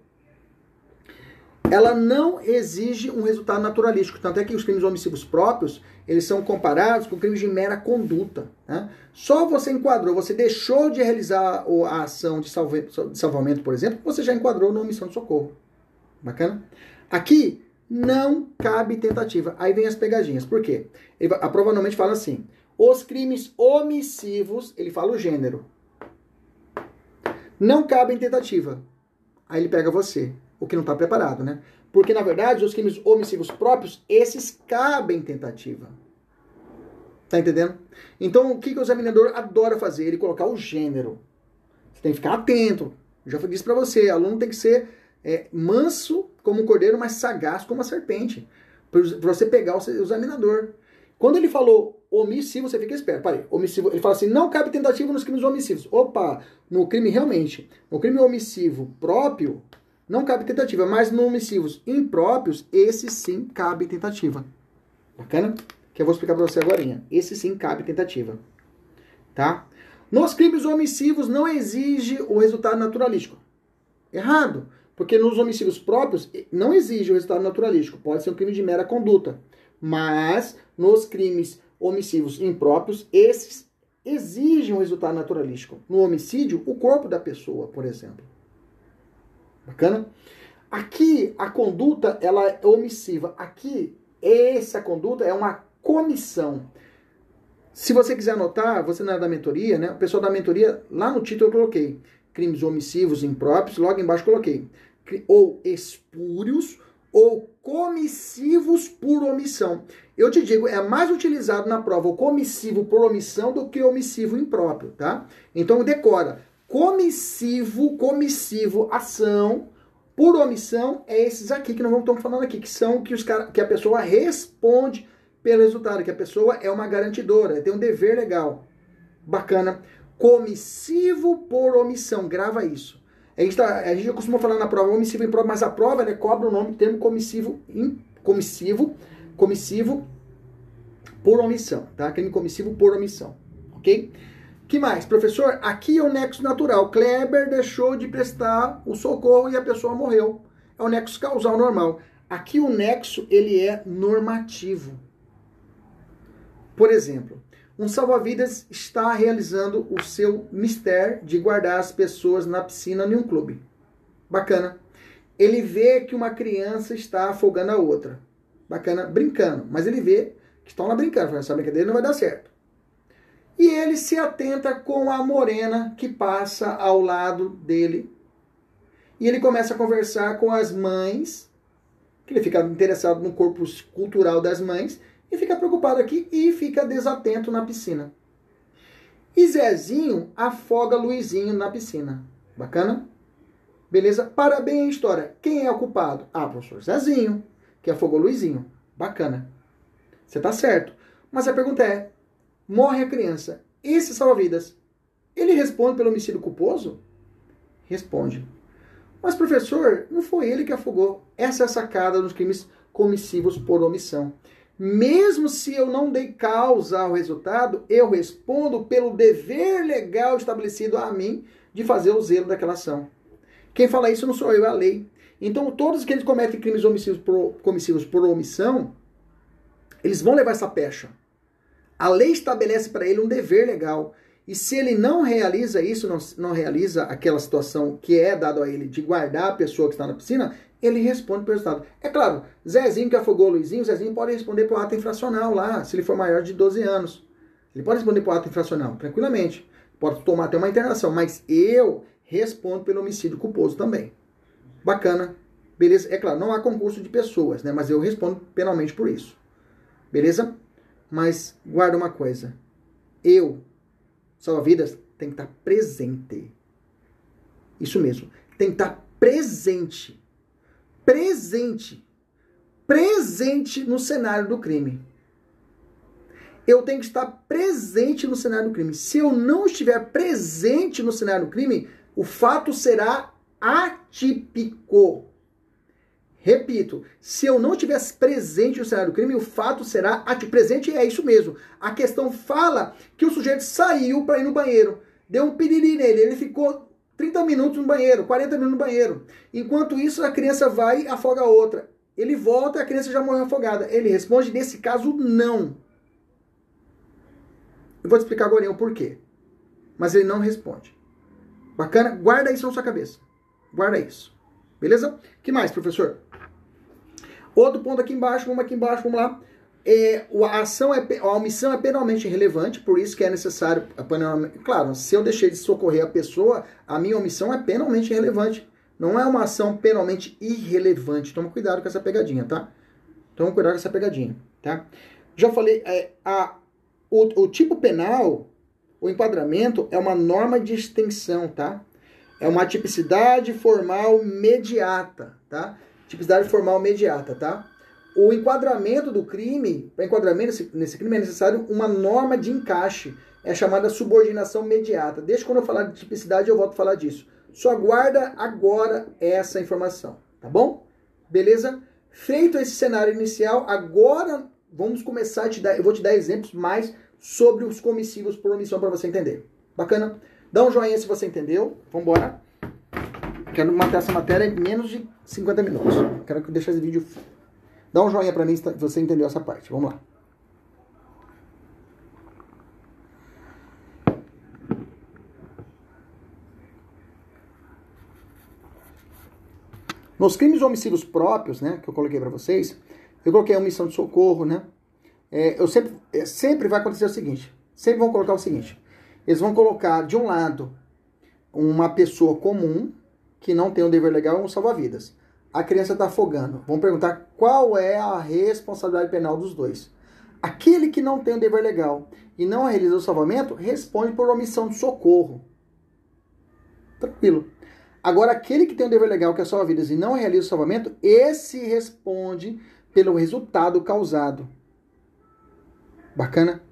Ela não exige um resultado naturalístico. Tanto é que os crimes omissivos próprios, eles são comparados com crimes de mera conduta. Né? Só você enquadrou, você deixou de realizar a ação de, salvamento, por exemplo, você já enquadrou na omissão de socorro. Bacana? Aqui, não cabe tentativa. Aí vem as pegadinhas. Por quê? Ele, a prova normalmente fala assim: os crimes omissivos, ele fala o gênero, não cabem tentativa. Aí ele pega você, o que não está preparado, né? Porque, na verdade, os crimes omissivos próprios, esses cabem tentativa. Tá entendendo? Então, o que, que o examinador adora fazer? Ele colocar o gênero. Você tem que ficar atento. Já disse para você, aluno tem que ser é, manso como um cordeiro, mas sagaz como uma serpente. Para você pegar o examinador. Quando ele falou omissivo, você fica esperto. Parei, omissivo. Ele fala assim: não cabe tentativa nos crimes omissivos. Opa, no crime realmente, no crime omissivo próprio, não cabe tentativa, mas no omissivos impróprios, esse sim cabe tentativa. Bacana? Que eu vou explicar para você agora. Esse sim cabe tentativa. Tá? Nos crimes omissivos não exige o resultado naturalístico. Errado. Porque nos homicídios próprios não exige o resultado naturalístico, pode ser um crime de mera conduta. Mas nos crimes homicídios impróprios, esses exigem um resultado naturalístico. No homicídio, o corpo da pessoa, por exemplo. Bacana? Aqui a conduta ela é omissiva. Aqui essa conduta é uma comissão. Se você quiser anotar, você não é da mentoria, né? O pessoal da mentoria, lá no título eu coloquei crimes omissivos impróprios, logo embaixo coloquei ou espúrios ou comissivos por omissão. Eu te digo, é mais utilizado na prova o comissivo por omissão do que o omissivo impróprio, tá? Então decora. Comissivo, comissivo, ação por omissão é esses aqui que nós estar falando aqui, que são que, os, que a pessoa responde pelo resultado, que a pessoa é uma garantidora, tem um dever legal. Bacana. Comissivo por omissão, grava isso. A gente, tá, a gente costuma falar na prova omissivo e prova, mas a prova né, cobra o nome termo comissivo, in, comissivo, comissivo por omissão, tá? Crime comissivo por omissão, ok? Que mais? Professor, aqui é o nexo natural. Kleber deixou de prestar o socorro e a pessoa morreu. É o nexo causal normal. Aqui o nexo, ele é normativo. Por exemplo, um salva-vidas está realizando o seu mistério de guardar as pessoas na piscina em um clube. Bacana. Ele vê que uma criança está afogando a outra. Bacana, brincando. Mas ele vê que estão lá brincando. Essa brincadeira não vai dar certo. E ele se atenta com a morena que passa ao lado dele. E ele começa a conversar com as mães, que ele fica interessado no corpo cultural das mães, e fica preocupado aqui e fica desatento na piscina. E Zezinho afoga Luizinho na piscina. Bacana? Beleza? Parabéns história. Quem é o culpado? Ah, professor Zezinho, que afogou Luizinho. Bacana. Você tá certo. Mas a pergunta é: morre a criança. Esse salva-vidas, ele responde pelo homicídio culposo? Responde. Mas, professor, não foi ele que afogou. Essa é a sacada dos crimes comissivos por omissão. Mesmo se eu não dei causa ao resultado, eu respondo pelo dever legal estabelecido a mim de fazer o zelo daquela ação. Quem fala isso não sou eu, é a lei. Então, todos que eles cometem crimes omissivos por, comissivos por omissão, eles vão levar essa pecha. A lei estabelece para ele um dever legal. E se ele não realiza isso, não, não realiza aquela situação que é dado a ele de guardar a pessoa que está na piscina, ele responde pelo Estado. É claro, Zezinho que afogou Luizinho, Zezinho pode responder por ato infracional lá, se ele for maior de 12 anos. Ele pode responder por ato infracional, tranquilamente. Pode tomar até uma internação, mas eu respondo pelo homicídio culposo também. Bacana. Beleza? É claro, não há concurso de pessoas, né? Mas eu respondo penalmente por isso. Beleza? Mas guarda uma coisa. Eu, salva-vidas, tem que estar presente. Isso mesmo. Tem que estar presente presente. Presente no cenário do crime. Eu tenho que estar presente no cenário do crime. Se eu não estiver presente no cenário do crime, o fato será atípico. Repito, se eu não estivesse presente no cenário do crime, o fato será. Presente é isso mesmo. A questão fala que o sujeito saiu para ir no banheiro, deu um piriri nele, ele ficou 30 minutos no banheiro, 40 minutos no banheiro. Enquanto isso, a criança vai e afoga a outra. Ele volta e a criança já morreu afogada. Ele responde, nesse caso, não. Eu vou te explicar agora o porquê. Mas ele não responde. Bacana? Guarda isso na sua cabeça. Guarda isso. Beleza? que mais, professor? Outro ponto aqui embaixo, vamos aqui embaixo, vamos lá. É, a ação é a omissão é penalmente relevante, por isso que é necessário. Claro, se eu deixei de socorrer a pessoa, a minha omissão é penalmente relevante. Não é uma ação penalmente irrelevante. Toma cuidado com essa pegadinha, tá? Toma cuidado com essa pegadinha, tá? Já falei, é, a, o, o tipo penal, o enquadramento, é uma norma de extensão, tá? É uma tipicidade formal mediata, tá? Tipicidade formal mediata, tá? O enquadramento do crime, para enquadramento nesse, crime é necessário uma norma de encaixe, é chamada subordinação mediata. Deixa quando eu falar de tipicidade eu volto a falar disso. Só aguarda agora essa informação, tá bom? Beleza? Feito esse cenário inicial, agora vamos começar a te dar, eu vou te dar exemplos mais sobre os comissivos por omissão para você entender. Bacana? Dá um joinha se você entendeu. Vamos embora. Quero matar essa matéria em menos de 50 minutos. Quero deixar esse vídeo. Dá um joinha para mim se você entendeu essa parte. Vamos lá. Nos crimes homicídios próprios, né, que eu coloquei para vocês, eu coloquei a omissão de socorro, né? É, eu sempre, é, sempre vai acontecer o seguinte: sempre vão colocar o seguinte. Eles vão colocar, de um lado, uma pessoa comum, que não tem um dever legal, um salva-vidas. A criança está afogando. Vão perguntar qual é a responsabilidade penal dos dois. Aquele que não tem um dever legal e não realiza o salvamento, responde por omissão de socorro. Tranquilo. Agora, aquele que tem um dever legal, que é salva-vidas, e não realiza o salvamento, esse responde pelo resultado causado. Bacana?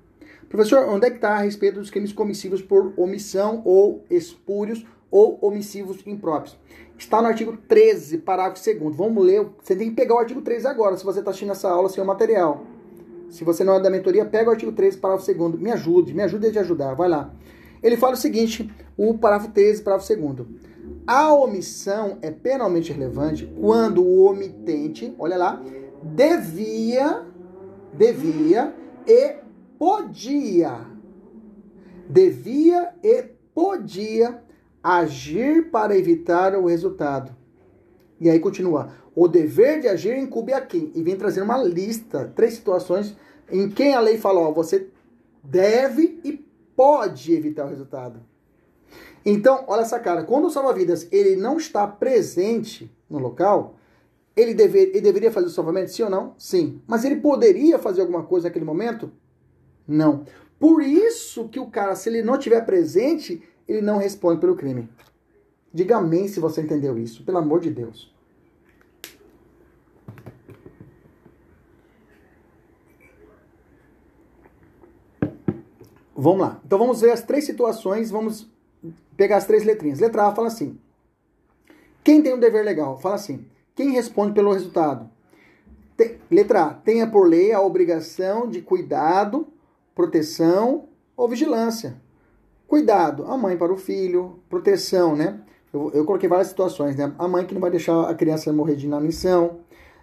Professor, onde é que está a respeito dos crimes comissivos por omissão ou espúrios ou omissivos impróprios? Está no artigo 13, parágrafo 2 Vamos ler. Você tem que pegar o artigo 13 agora, se você está assistindo essa aula sem o material. Se você não é da mentoria, pega o artigo 13, parágrafo 2 Me ajude, me ajude a te ajudar. Vai lá. Ele fala o seguinte, o parágrafo 13, parágrafo 2 A omissão é penalmente relevante quando o omitente, olha lá, devia, devia e podia, devia e podia agir para evitar o resultado. E aí continua. O dever de agir incube a quem? E vem trazendo uma lista, três situações em quem a lei fala, ó, você deve e pode evitar o resultado. Então, olha essa cara, quando o salva-vidas ele não está presente no local, ele, dever, ele deveria fazer o salvamento, sim ou não? Sim. Mas ele poderia fazer alguma coisa naquele momento? Não. Por isso que o cara, se ele não estiver presente, ele não responde pelo crime. Diga amém se você entendeu isso, pelo amor de Deus. Vamos lá. Então vamos ver as três situações, vamos pegar as três letrinhas. Letra A fala assim: Quem tem um dever legal? Fala assim: Quem responde pelo resultado? letra A: Tenha por lei a obrigação de cuidado proteção ou vigilância. Cuidado, a mãe para o filho, proteção, né? Eu, eu coloquei várias situações, né? A mãe que não vai deixar a criança morrer de inanição,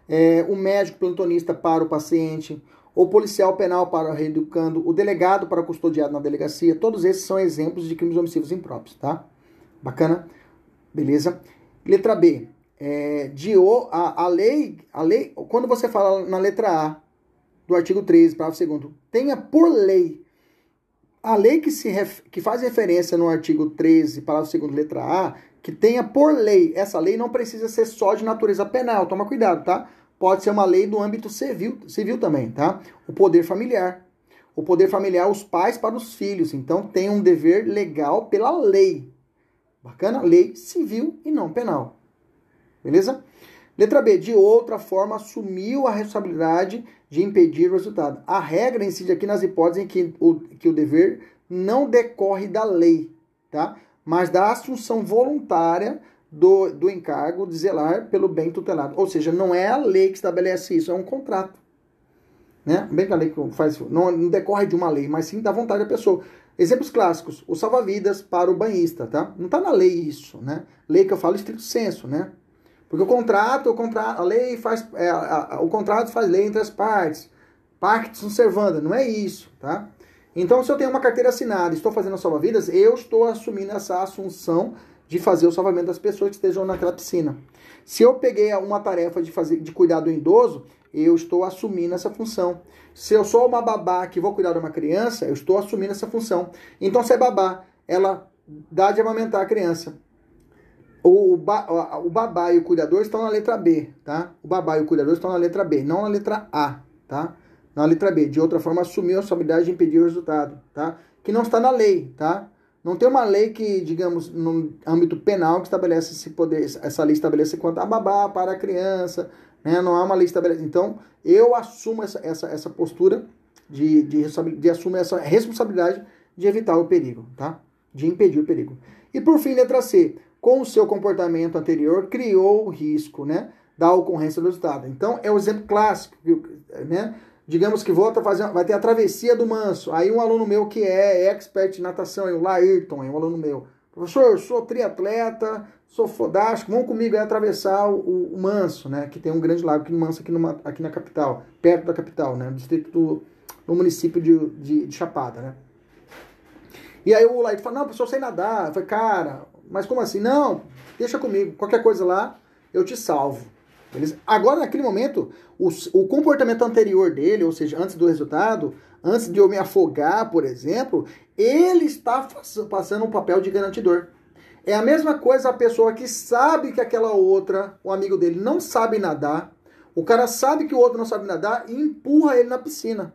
é, o médico plantonista para o paciente, o policial penal para o reeducando, o delegado para o custodiado na delegacia, todos esses são exemplos de crimes homicídios impróprios, tá? Bacana? Beleza? Letra B. É, de o, a, a, lei, a lei, quando você fala na letra A, do artigo 13, parágrafo 2 tenha por lei a lei que, se ref, que faz referência no artigo 13, parágrafo 2 letra A, que tenha por lei, essa lei não precisa ser só de natureza penal, toma cuidado, tá? Pode ser uma lei do âmbito civil, civil também, tá? O poder familiar. O poder familiar, os pais para os filhos. Então, tem um dever legal pela lei. Bacana? Lei civil e não penal. Beleza? Letra B. De outra forma, assumiu a responsabilidade de impedir o resultado. A regra incide aqui nas hipóteses em que o, que o dever não decorre da lei, tá? mas da assunção voluntária do, do encargo de zelar pelo bem tutelado. Ou seja, não é a lei que estabelece isso, é um contrato. né? Bem que a lei faz, não, não decorre de uma lei, mas sim da vontade da pessoa. Exemplos clássicos, o salva-vidas para o banhista, tá? Não está na lei isso, né? Lei que eu falo estrito senso, né? Porque o contrato, o contrato, a lei faz, é, a, a, o contrato faz lei entre as partes, pactum servanda, não é isso, tá? Então, se eu tenho uma carteira assinada e estou fazendo salva-vidas, eu estou assumindo essa assunção de fazer o salvamento das pessoas que estejam naquela piscina. Se eu peguei uma tarefa de fazer, de cuidar do idoso, eu estou assumindo essa função. Se eu sou uma babá que vou cuidar de uma criança, eu estou assumindo essa função. Então, se é babá, ela dá de amamentar a criança. O, ba, o babá e o cuidador estão na letra B, tá? O babá e o cuidador estão na letra B, não na letra A, tá? Na letra B. De outra forma, assumiu a responsabilidade de impedir o resultado, tá? Que não está na lei, tá? Não tem uma lei que, digamos, no âmbito penal que estabelece esse poder, essa lei estabelece quanto a babá para a criança, né? Não há uma lei estabelecida. Então, eu assumo essa, essa, essa postura de, de, de assumir essa responsabilidade de evitar o perigo, tá? De impedir o perigo. E por fim, letra C. Com o seu comportamento anterior, criou o risco, né? Da ocorrência do resultado. Então, é um exemplo clássico, né? Digamos que volta fazer, vai ter a travessia do Manso. Aí um aluno meu que é expert em natação, é o Laírton, é um aluno meu. Professor, eu sou triatleta, sou fodástico, vão comigo aí atravessar o, o, Manso, né? Que tem um grande lago aqui no Manso, aqui, numa, aqui na capital, perto da capital, né? Distrito do, do município de, de, de, Chapada, né? E aí o Laírton fala, não, professor, eu sei nadar. Eu falei, cara, mas como assim? Não, deixa comigo, qualquer coisa lá, eu te salvo. Beleza? Agora, naquele momento, o, o comportamento anterior dele, ou seja, antes do resultado, antes de eu me afogar, por exemplo, ele está passando um papel de garantidor. É a mesma coisa a pessoa que sabe que aquela outra, o amigo dele, não sabe nadar. O cara sabe que o outro não sabe nadar e empurra ele na piscina.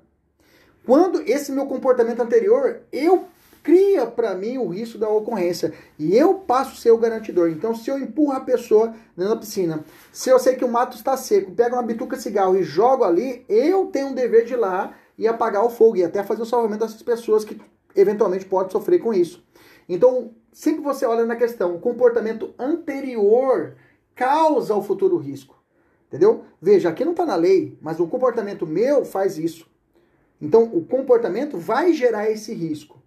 Quando esse meu comportamento anterior, eu cria para mim o risco da ocorrência e eu passo a ser o garantidor. Então, se eu empurro a pessoa na piscina, se eu sei que o mato está seco, pego uma bituca cigarro e jogo ali, eu tenho um dever de ir lá e apagar o fogo e até fazer o salvamento dessas pessoas que eventualmente podem sofrer com isso. Então, sempre você olha na questão, o comportamento anterior causa o futuro risco. Entendeu? Veja, aqui não está na lei, mas o comportamento meu faz isso. Então, o comportamento vai gerar esse risco.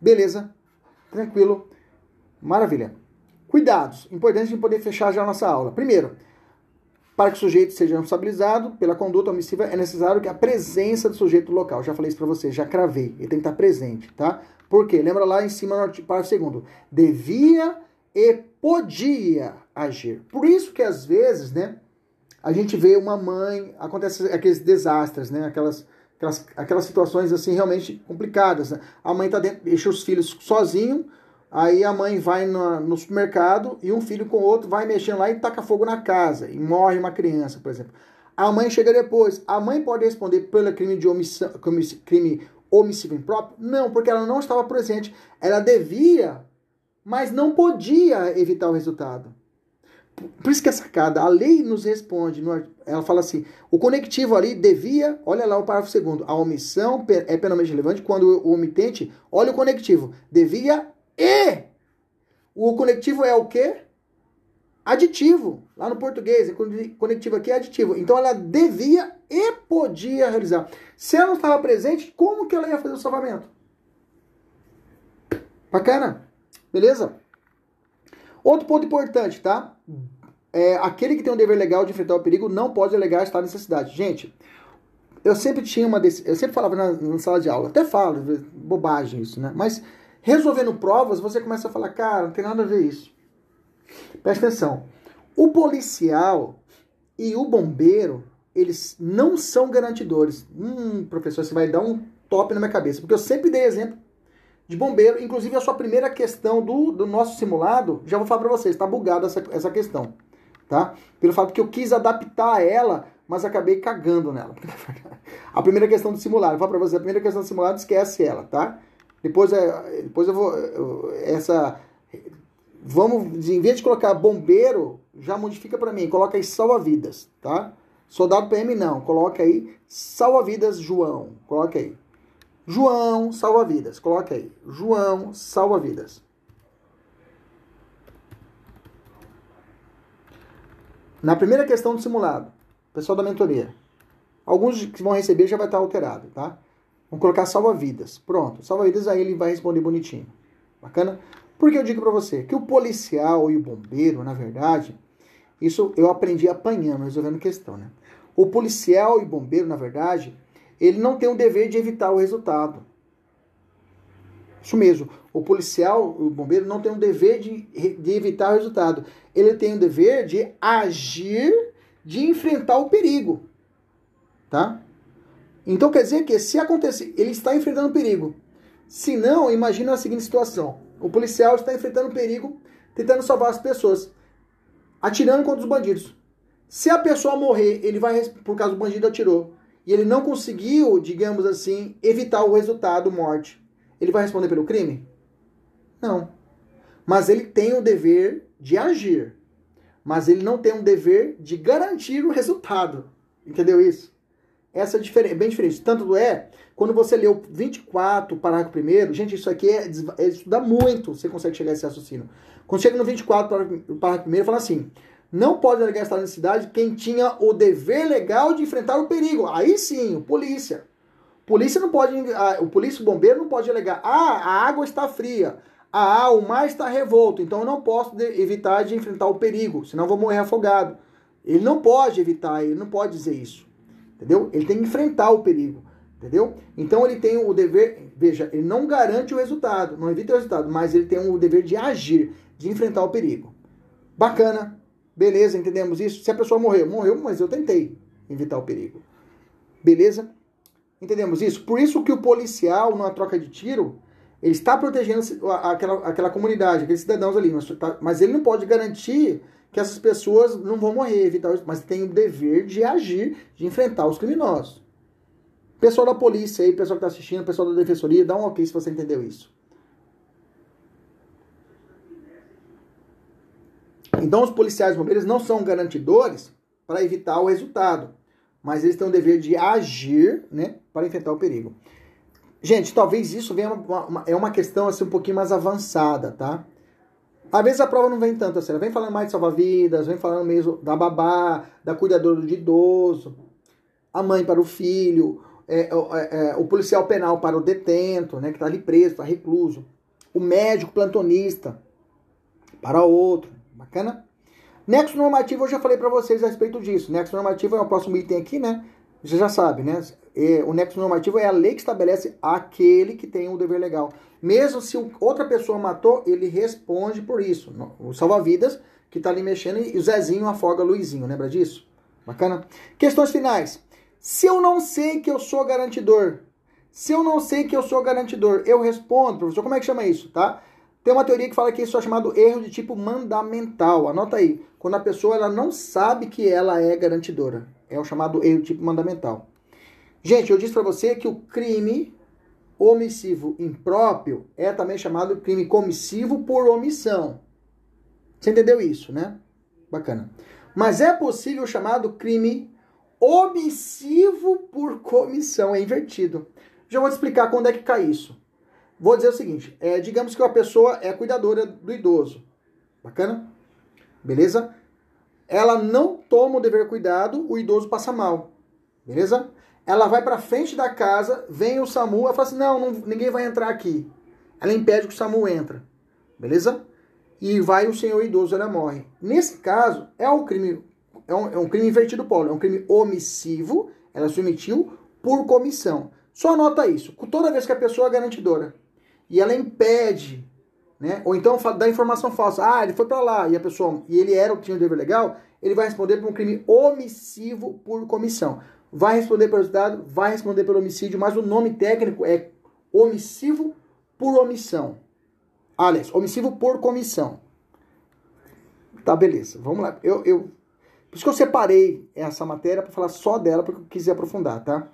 Beleza, tranquilo, maravilha. Cuidados, importante de poder fechar já a nossa aula. Primeiro, para que o sujeito seja responsabilizado pela conduta omissiva, é necessário que a presença do sujeito local. Já falei isso para você, já cravei. Ele tem que estar presente, tá? Por quê? Lembra lá em cima no parágrafo segundo. Devia e podia agir. Por isso que às vezes, né, a gente vê uma mãe, acontece aqueles desastres, né, aquelas aquelas, aquelas situações assim realmente complicadas. Né? A mãe tá dentro, deixa os filhos sozinho, aí a mãe vai no, no supermercado e um filho com o outro vai mexendo lá e taca fogo na casa e morre uma criança, por exemplo. A mãe chega depois. A mãe pode responder pelo crime de omissão, crime omissivo impróprio? Não, porque ela não estava presente. Ela devia, mas não podia evitar o resultado. Por isso que é sacada. A lei nos responde. Ela fala assim: o conectivo ali devia. Olha lá o parágrafo segundo. A omissão é penalmente relevante quando o omitente. Olha o conectivo. Devia e. O conectivo é o quê? Aditivo. Lá no português. Conectivo aqui é aditivo. Então ela devia e podia realizar. Se ela não estava presente, como que ela ia fazer o salvamento? Bacana? Beleza? Outro ponto importante, tá? É, aquele que tem um dever legal de enfrentar o perigo não pode alegar estar necessidade. Gente, eu sempre tinha uma desse, eu sempre falava na, na, sala de aula, até falo, bobagem isso, né? Mas resolvendo provas, você começa a falar, cara, não tem nada a ver isso. Presta atenção. O policial e o bombeiro, eles não são garantidores. Hum, professor, você vai dar um top na minha cabeça, porque eu sempre dei exemplo de bombeiro. Inclusive, a sua primeira questão do, do nosso simulado, já vou falar para vocês, está bugada essa, essa questão. Tá? Pelo fato que eu quis adaptar ela, mas acabei cagando nela. a primeira questão do simulado, vou falar para vocês, a primeira questão do simulado, esquece ela, tá? Depois, é, depois eu vou. Essa. Vamos, em vez de colocar bombeiro, já modifica para mim, coloca aí salva-vidas, tá? Soldado PM não, coloca aí salva-vidas João, coloca aí. João salva-vidas. Coloca aí. João salva-vidas. Na primeira questão do simulado, pessoal da mentoria. Alguns que vão receber já vai estar alterado, tá? Vamos colocar salva-vidas. Pronto, salva-vidas aí ele vai responder bonitinho. Bacana? Porque eu digo para você que o policial e o bombeiro, na verdade, isso eu aprendi apanhando, resolvendo questão, né? O policial e bombeiro, na verdade, ele não tem o dever de evitar o resultado. Isso mesmo. O policial, o bombeiro, não tem o dever de, de evitar o resultado. Ele tem o dever de agir, de enfrentar o perigo. Tá? Então quer dizer que se acontecer, ele está enfrentando perigo. Se não, imagina a seguinte situação: o policial está enfrentando perigo, tentando salvar as pessoas, atirando contra os bandidos. Se a pessoa morrer, ele vai por causa do bandido atirou e ele não conseguiu, digamos assim, evitar o resultado morte. Ele vai responder pelo crime? Não. Mas ele tem o dever de agir. Mas ele não tem o dever de garantir o resultado. Entendeu isso? Essa é bem diferente. Tanto é, quando você leu 24, parágrafo 1, gente, isso aqui é, é estudar muito, você consegue chegar a esse raciocínio. Quando chega no 24, parágrafo 1, fala assim: não pode alegar estado de necessidade quem tinha o dever legal de enfrentar o perigo. Aí sim, o polícia. Polícia não pode, o polícia, o bombeiro não pode alegar: ah, a água está fria. Ah, o mar está revolto, então eu não posso evitar de enfrentar o perigo, senão vou morrer afogado. Ele não pode evitar, ele não pode dizer isso. Entendeu? Ele tem que enfrentar o perigo. Entendeu? Então ele tem o dever, veja, ele não garante o resultado, não evita o resultado, mas ele tem o dever de agir, de enfrentar o perigo. Bacana, beleza, entendemos isso? Se a pessoa morreu, morreu, mas eu tentei evitar o perigo. Beleza? Entendemos isso? Por isso que o policial, numa troca de tiro, ele está protegendo aquela, aquela comunidade, aqueles cidadãos ali, mas, tá, mas ele não pode garantir que essas pessoas não vão morrer, evitar, mas tem o dever de agir, de enfrentar os criminosos. Pessoal da polícia aí, pessoal que está assistindo, pessoal da defensoria, dá um ok se você entendeu isso. Então, os policiais bombeiros não são garantidores para evitar o resultado, mas eles têm o dever de agir né, para enfrentar o perigo. Gente, talvez isso venha uma, uma, é uma questão assim, um pouquinho mais avançada, tá? Às vezes a prova não vem tanto assim, ela vem falando mais de salva-vidas, vem falando mesmo da babá, da cuidadora de idoso, a mãe para o filho, é, é, é, o policial penal para o detento, né, que está ali preso, está recluso, o médico plantonista para outro, bacana? Nexo normativo eu já falei para vocês a respeito disso. Nexo normativo é o próximo item aqui, né? Você já sabe, né? O nexo normativo é a lei que estabelece aquele que tem o dever legal. Mesmo se outra pessoa matou, ele responde por isso. O salva-vidas que está ali mexendo e o Zezinho afoga o Luizinho, lembra disso? Bacana? Questões finais. Se eu não sei que eu sou garantidor, se eu não sei que eu sou garantidor, eu respondo, professor, como é que chama isso, tá? Tem uma teoria que fala que isso é chamado erro de tipo mandamental. Anota aí, quando a pessoa ela não sabe que ela é garantidora. É o chamado erro de tipo mandamental. Gente, eu disse para você que o crime omissivo impróprio é também chamado crime comissivo por omissão. Você entendeu isso, né? Bacana. Mas é possível o chamado crime omissivo por comissão, é invertido. Já vou te explicar quando é que cai isso. Vou dizer o seguinte: é, digamos que uma pessoa é cuidadora do idoso. Bacana? Beleza? Ela não toma o dever cuidado, o idoso passa mal. Beleza? Ela vai para frente da casa, vem o SAMU, ela fala assim: não, não, ninguém vai entrar aqui. Ela impede que o SAMU entra. Beleza? E vai o senhor idoso, ela morre. Nesse caso, é um crime é um, é um crime invertido polo, é um crime omissivo, ela se omitiu por comissão. Só anota isso. Toda vez que a pessoa é garantidora e ela impede, né? Ou então dá informação falsa. Ah, ele foi para lá e a pessoa e ele era o tinha o dever legal, ele vai responder por um crime omissivo por comissão. Vai responder pelo resultado, vai responder pelo homicídio, mas o nome técnico é omissivo por omissão. Aliás, omissivo por comissão. Tá, beleza. Vamos lá. Eu, eu por isso que eu separei essa matéria para falar só dela, porque eu quis aprofundar, tá?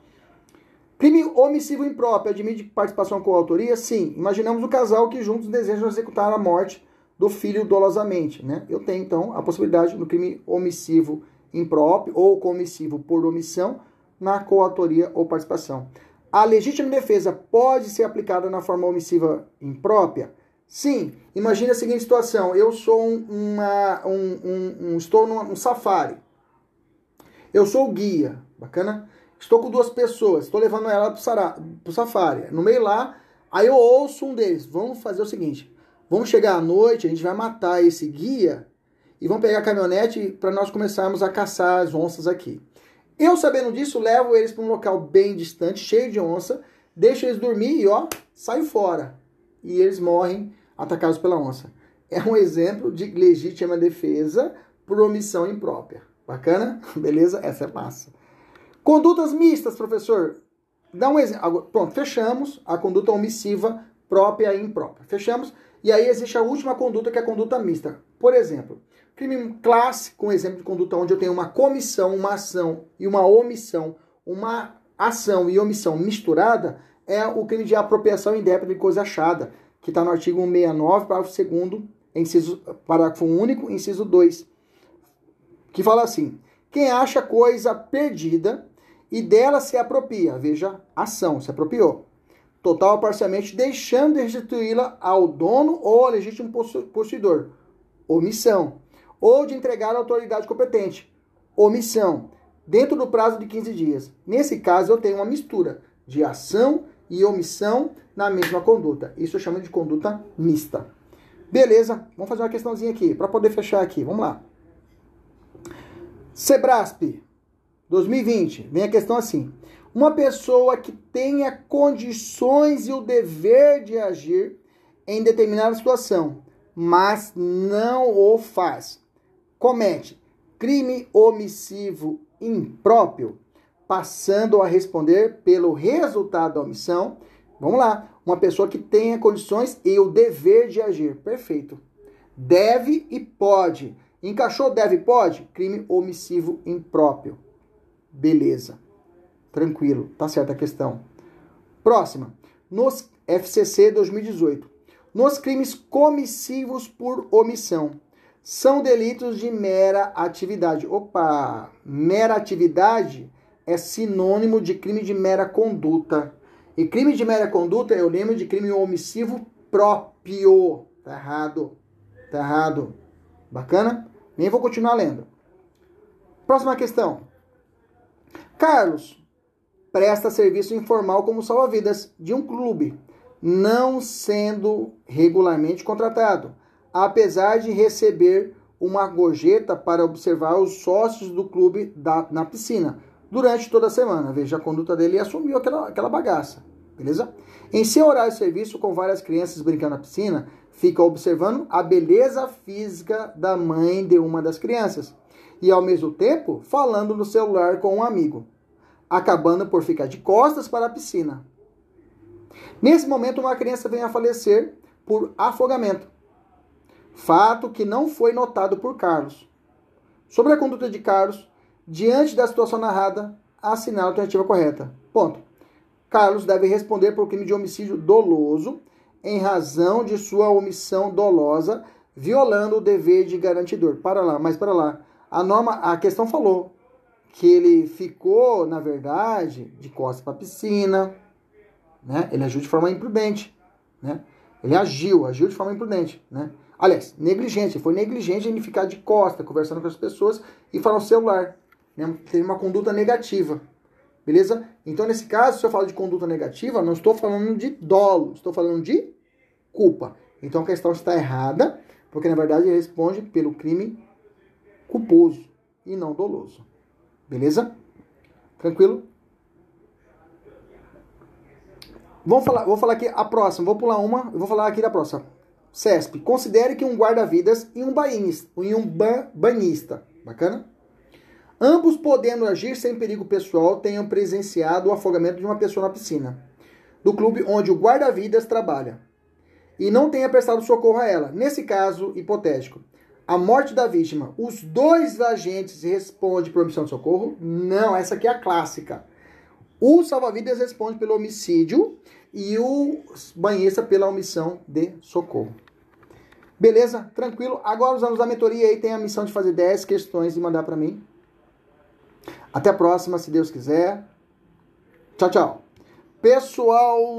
Crime omissivo impróprio admite participação com autoria? Sim. Imaginamos o casal que juntos desejam executar a morte do filho dolosamente, né? Eu tenho, então, a possibilidade no crime omissivo impróprio ou comissivo por omissão na coautoria ou participação. A legítima defesa pode ser aplicada na forma omissiva imprópria? Sim, imagine a seguinte situação: eu sou um, uma, um, um, um estou num um safari. Eu sou o guia, bacana? Estou com duas pessoas, estou levando ela para o safari. No meio lá, aí eu ouço um deles. Vamos fazer o seguinte: vamos chegar à noite, a gente vai matar esse guia e vamos pegar a caminhonete para nós começarmos a caçar as onças aqui. Eu, sabendo disso, levo eles para um local bem distante, cheio de onça, deixo eles dormir e ó, saio fora. E eles morrem atacados pela onça. É um exemplo de legítima defesa por omissão imprópria. Bacana? Beleza? Essa é massa. Condutas mistas, professor. Dá um exemplo. Pronto, fechamos a conduta omissiva própria e imprópria. Fechamos. E aí existe a última conduta, que é a conduta mista. Por exemplo, crime clássico, um exemplo de conduta onde eu tenho uma comissão, uma ação e uma omissão, uma ação e omissão misturada, é o crime de apropriação indébita de coisa achada, que está no artigo 169, parágrafo 2 inciso, parágrafo único, inciso 2, que fala assim: quem acha coisa perdida e dela se apropria, veja, ação, se apropriou, total ou parcialmente, deixando de restituí-la ao dono ou ao legítimo possuidor, omissão, ou de entregar à autoridade competente, omissão, dentro do prazo de 15 dias. Nesse caso, eu tenho uma mistura de ação e omissão na mesma conduta. Isso eu chamo de conduta mista. Beleza, vamos fazer uma questãozinha aqui, para poder fechar aqui. Vamos lá. Sebrasp, 2020, vem a questão assim. Uma pessoa que tenha condições e o dever de agir em determinada situação, mas não o faz, comete crime omissivo impróprio, passando a responder pelo resultado da omissão. Vamos lá, uma pessoa que tenha condições e o dever de agir. Perfeito. Deve e pode. Encaixou deve e pode? Crime omissivo impróprio. Beleza. Tranquilo. Tá certa a questão. Próxima. Nos FCC 2018. Nos crimes comissivos por omissão. São delitos de mera atividade. Opa! Mera atividade é sinônimo de crime de mera conduta. E crime de mera conduta eu lembro de crime omissivo próprio. Tá errado. Tá errado. Bacana? Nem vou continuar lendo. Próxima questão. Carlos presta serviço informal como salva-vidas de um clube, não sendo regularmente contratado, apesar de receber uma gorjeta para observar os sócios do clube da, na piscina durante toda a semana. Veja a conduta dele e assumiu aquela, aquela bagaça. Beleza? Em seu horário de serviço, com várias crianças brincando na piscina, fica observando a beleza física da mãe de uma das crianças e, ao mesmo tempo, falando no celular com um amigo, acabando por ficar de costas para a piscina. Nesse momento, uma criança vem a falecer por afogamento, fato que não foi notado por Carlos. Sobre a conduta de Carlos, Diante da situação narrada, assinale a alternativa correta. Ponto. Carlos deve responder por crime de homicídio doloso em razão de sua omissão dolosa, violando o dever de garantidor. Para lá, mas para lá. A norma, a questão falou que ele ficou, na verdade, de costas para a piscina, né? Ele agiu de forma imprudente, né? Ele agiu, agiu de forma imprudente, né? Aliás, negligente, foi negligente em ficar de costa, conversando com as pessoas e falar no celular né, teve uma conduta negativa. Beleza? Então, nesse caso, se eu falo de conduta negativa, não estou falando de dolo, estou falando de culpa. Então, a questão está errada, porque na verdade ele responde pelo crime culposo e não doloso. Beleza? Tranquilo? Vamos falar, vou falar aqui a próxima, vou pular uma, vou falar aqui da próxima. CESP, considere que um guarda-vidas e um banhista, e um banhista, bacana? Ambos podendo agir sem perigo pessoal, tenham presenciado o afogamento de uma pessoa na piscina do clube onde o guarda-vidas trabalha e não tenha prestado socorro a ela. Nesse caso hipotético, a morte da vítima, os dois agentes respondem por omissão de socorro? Não, essa aqui é a clássica. O salva-vidas responde pelo homicídio e o banhista pela omissão de socorro. Beleza? Tranquilo? Agora os alunos da mentoria aí têm a missão de fazer 10 questões e mandar para mim. Até a próxima, se Deus quiser. Tchau, tchau. Pessoal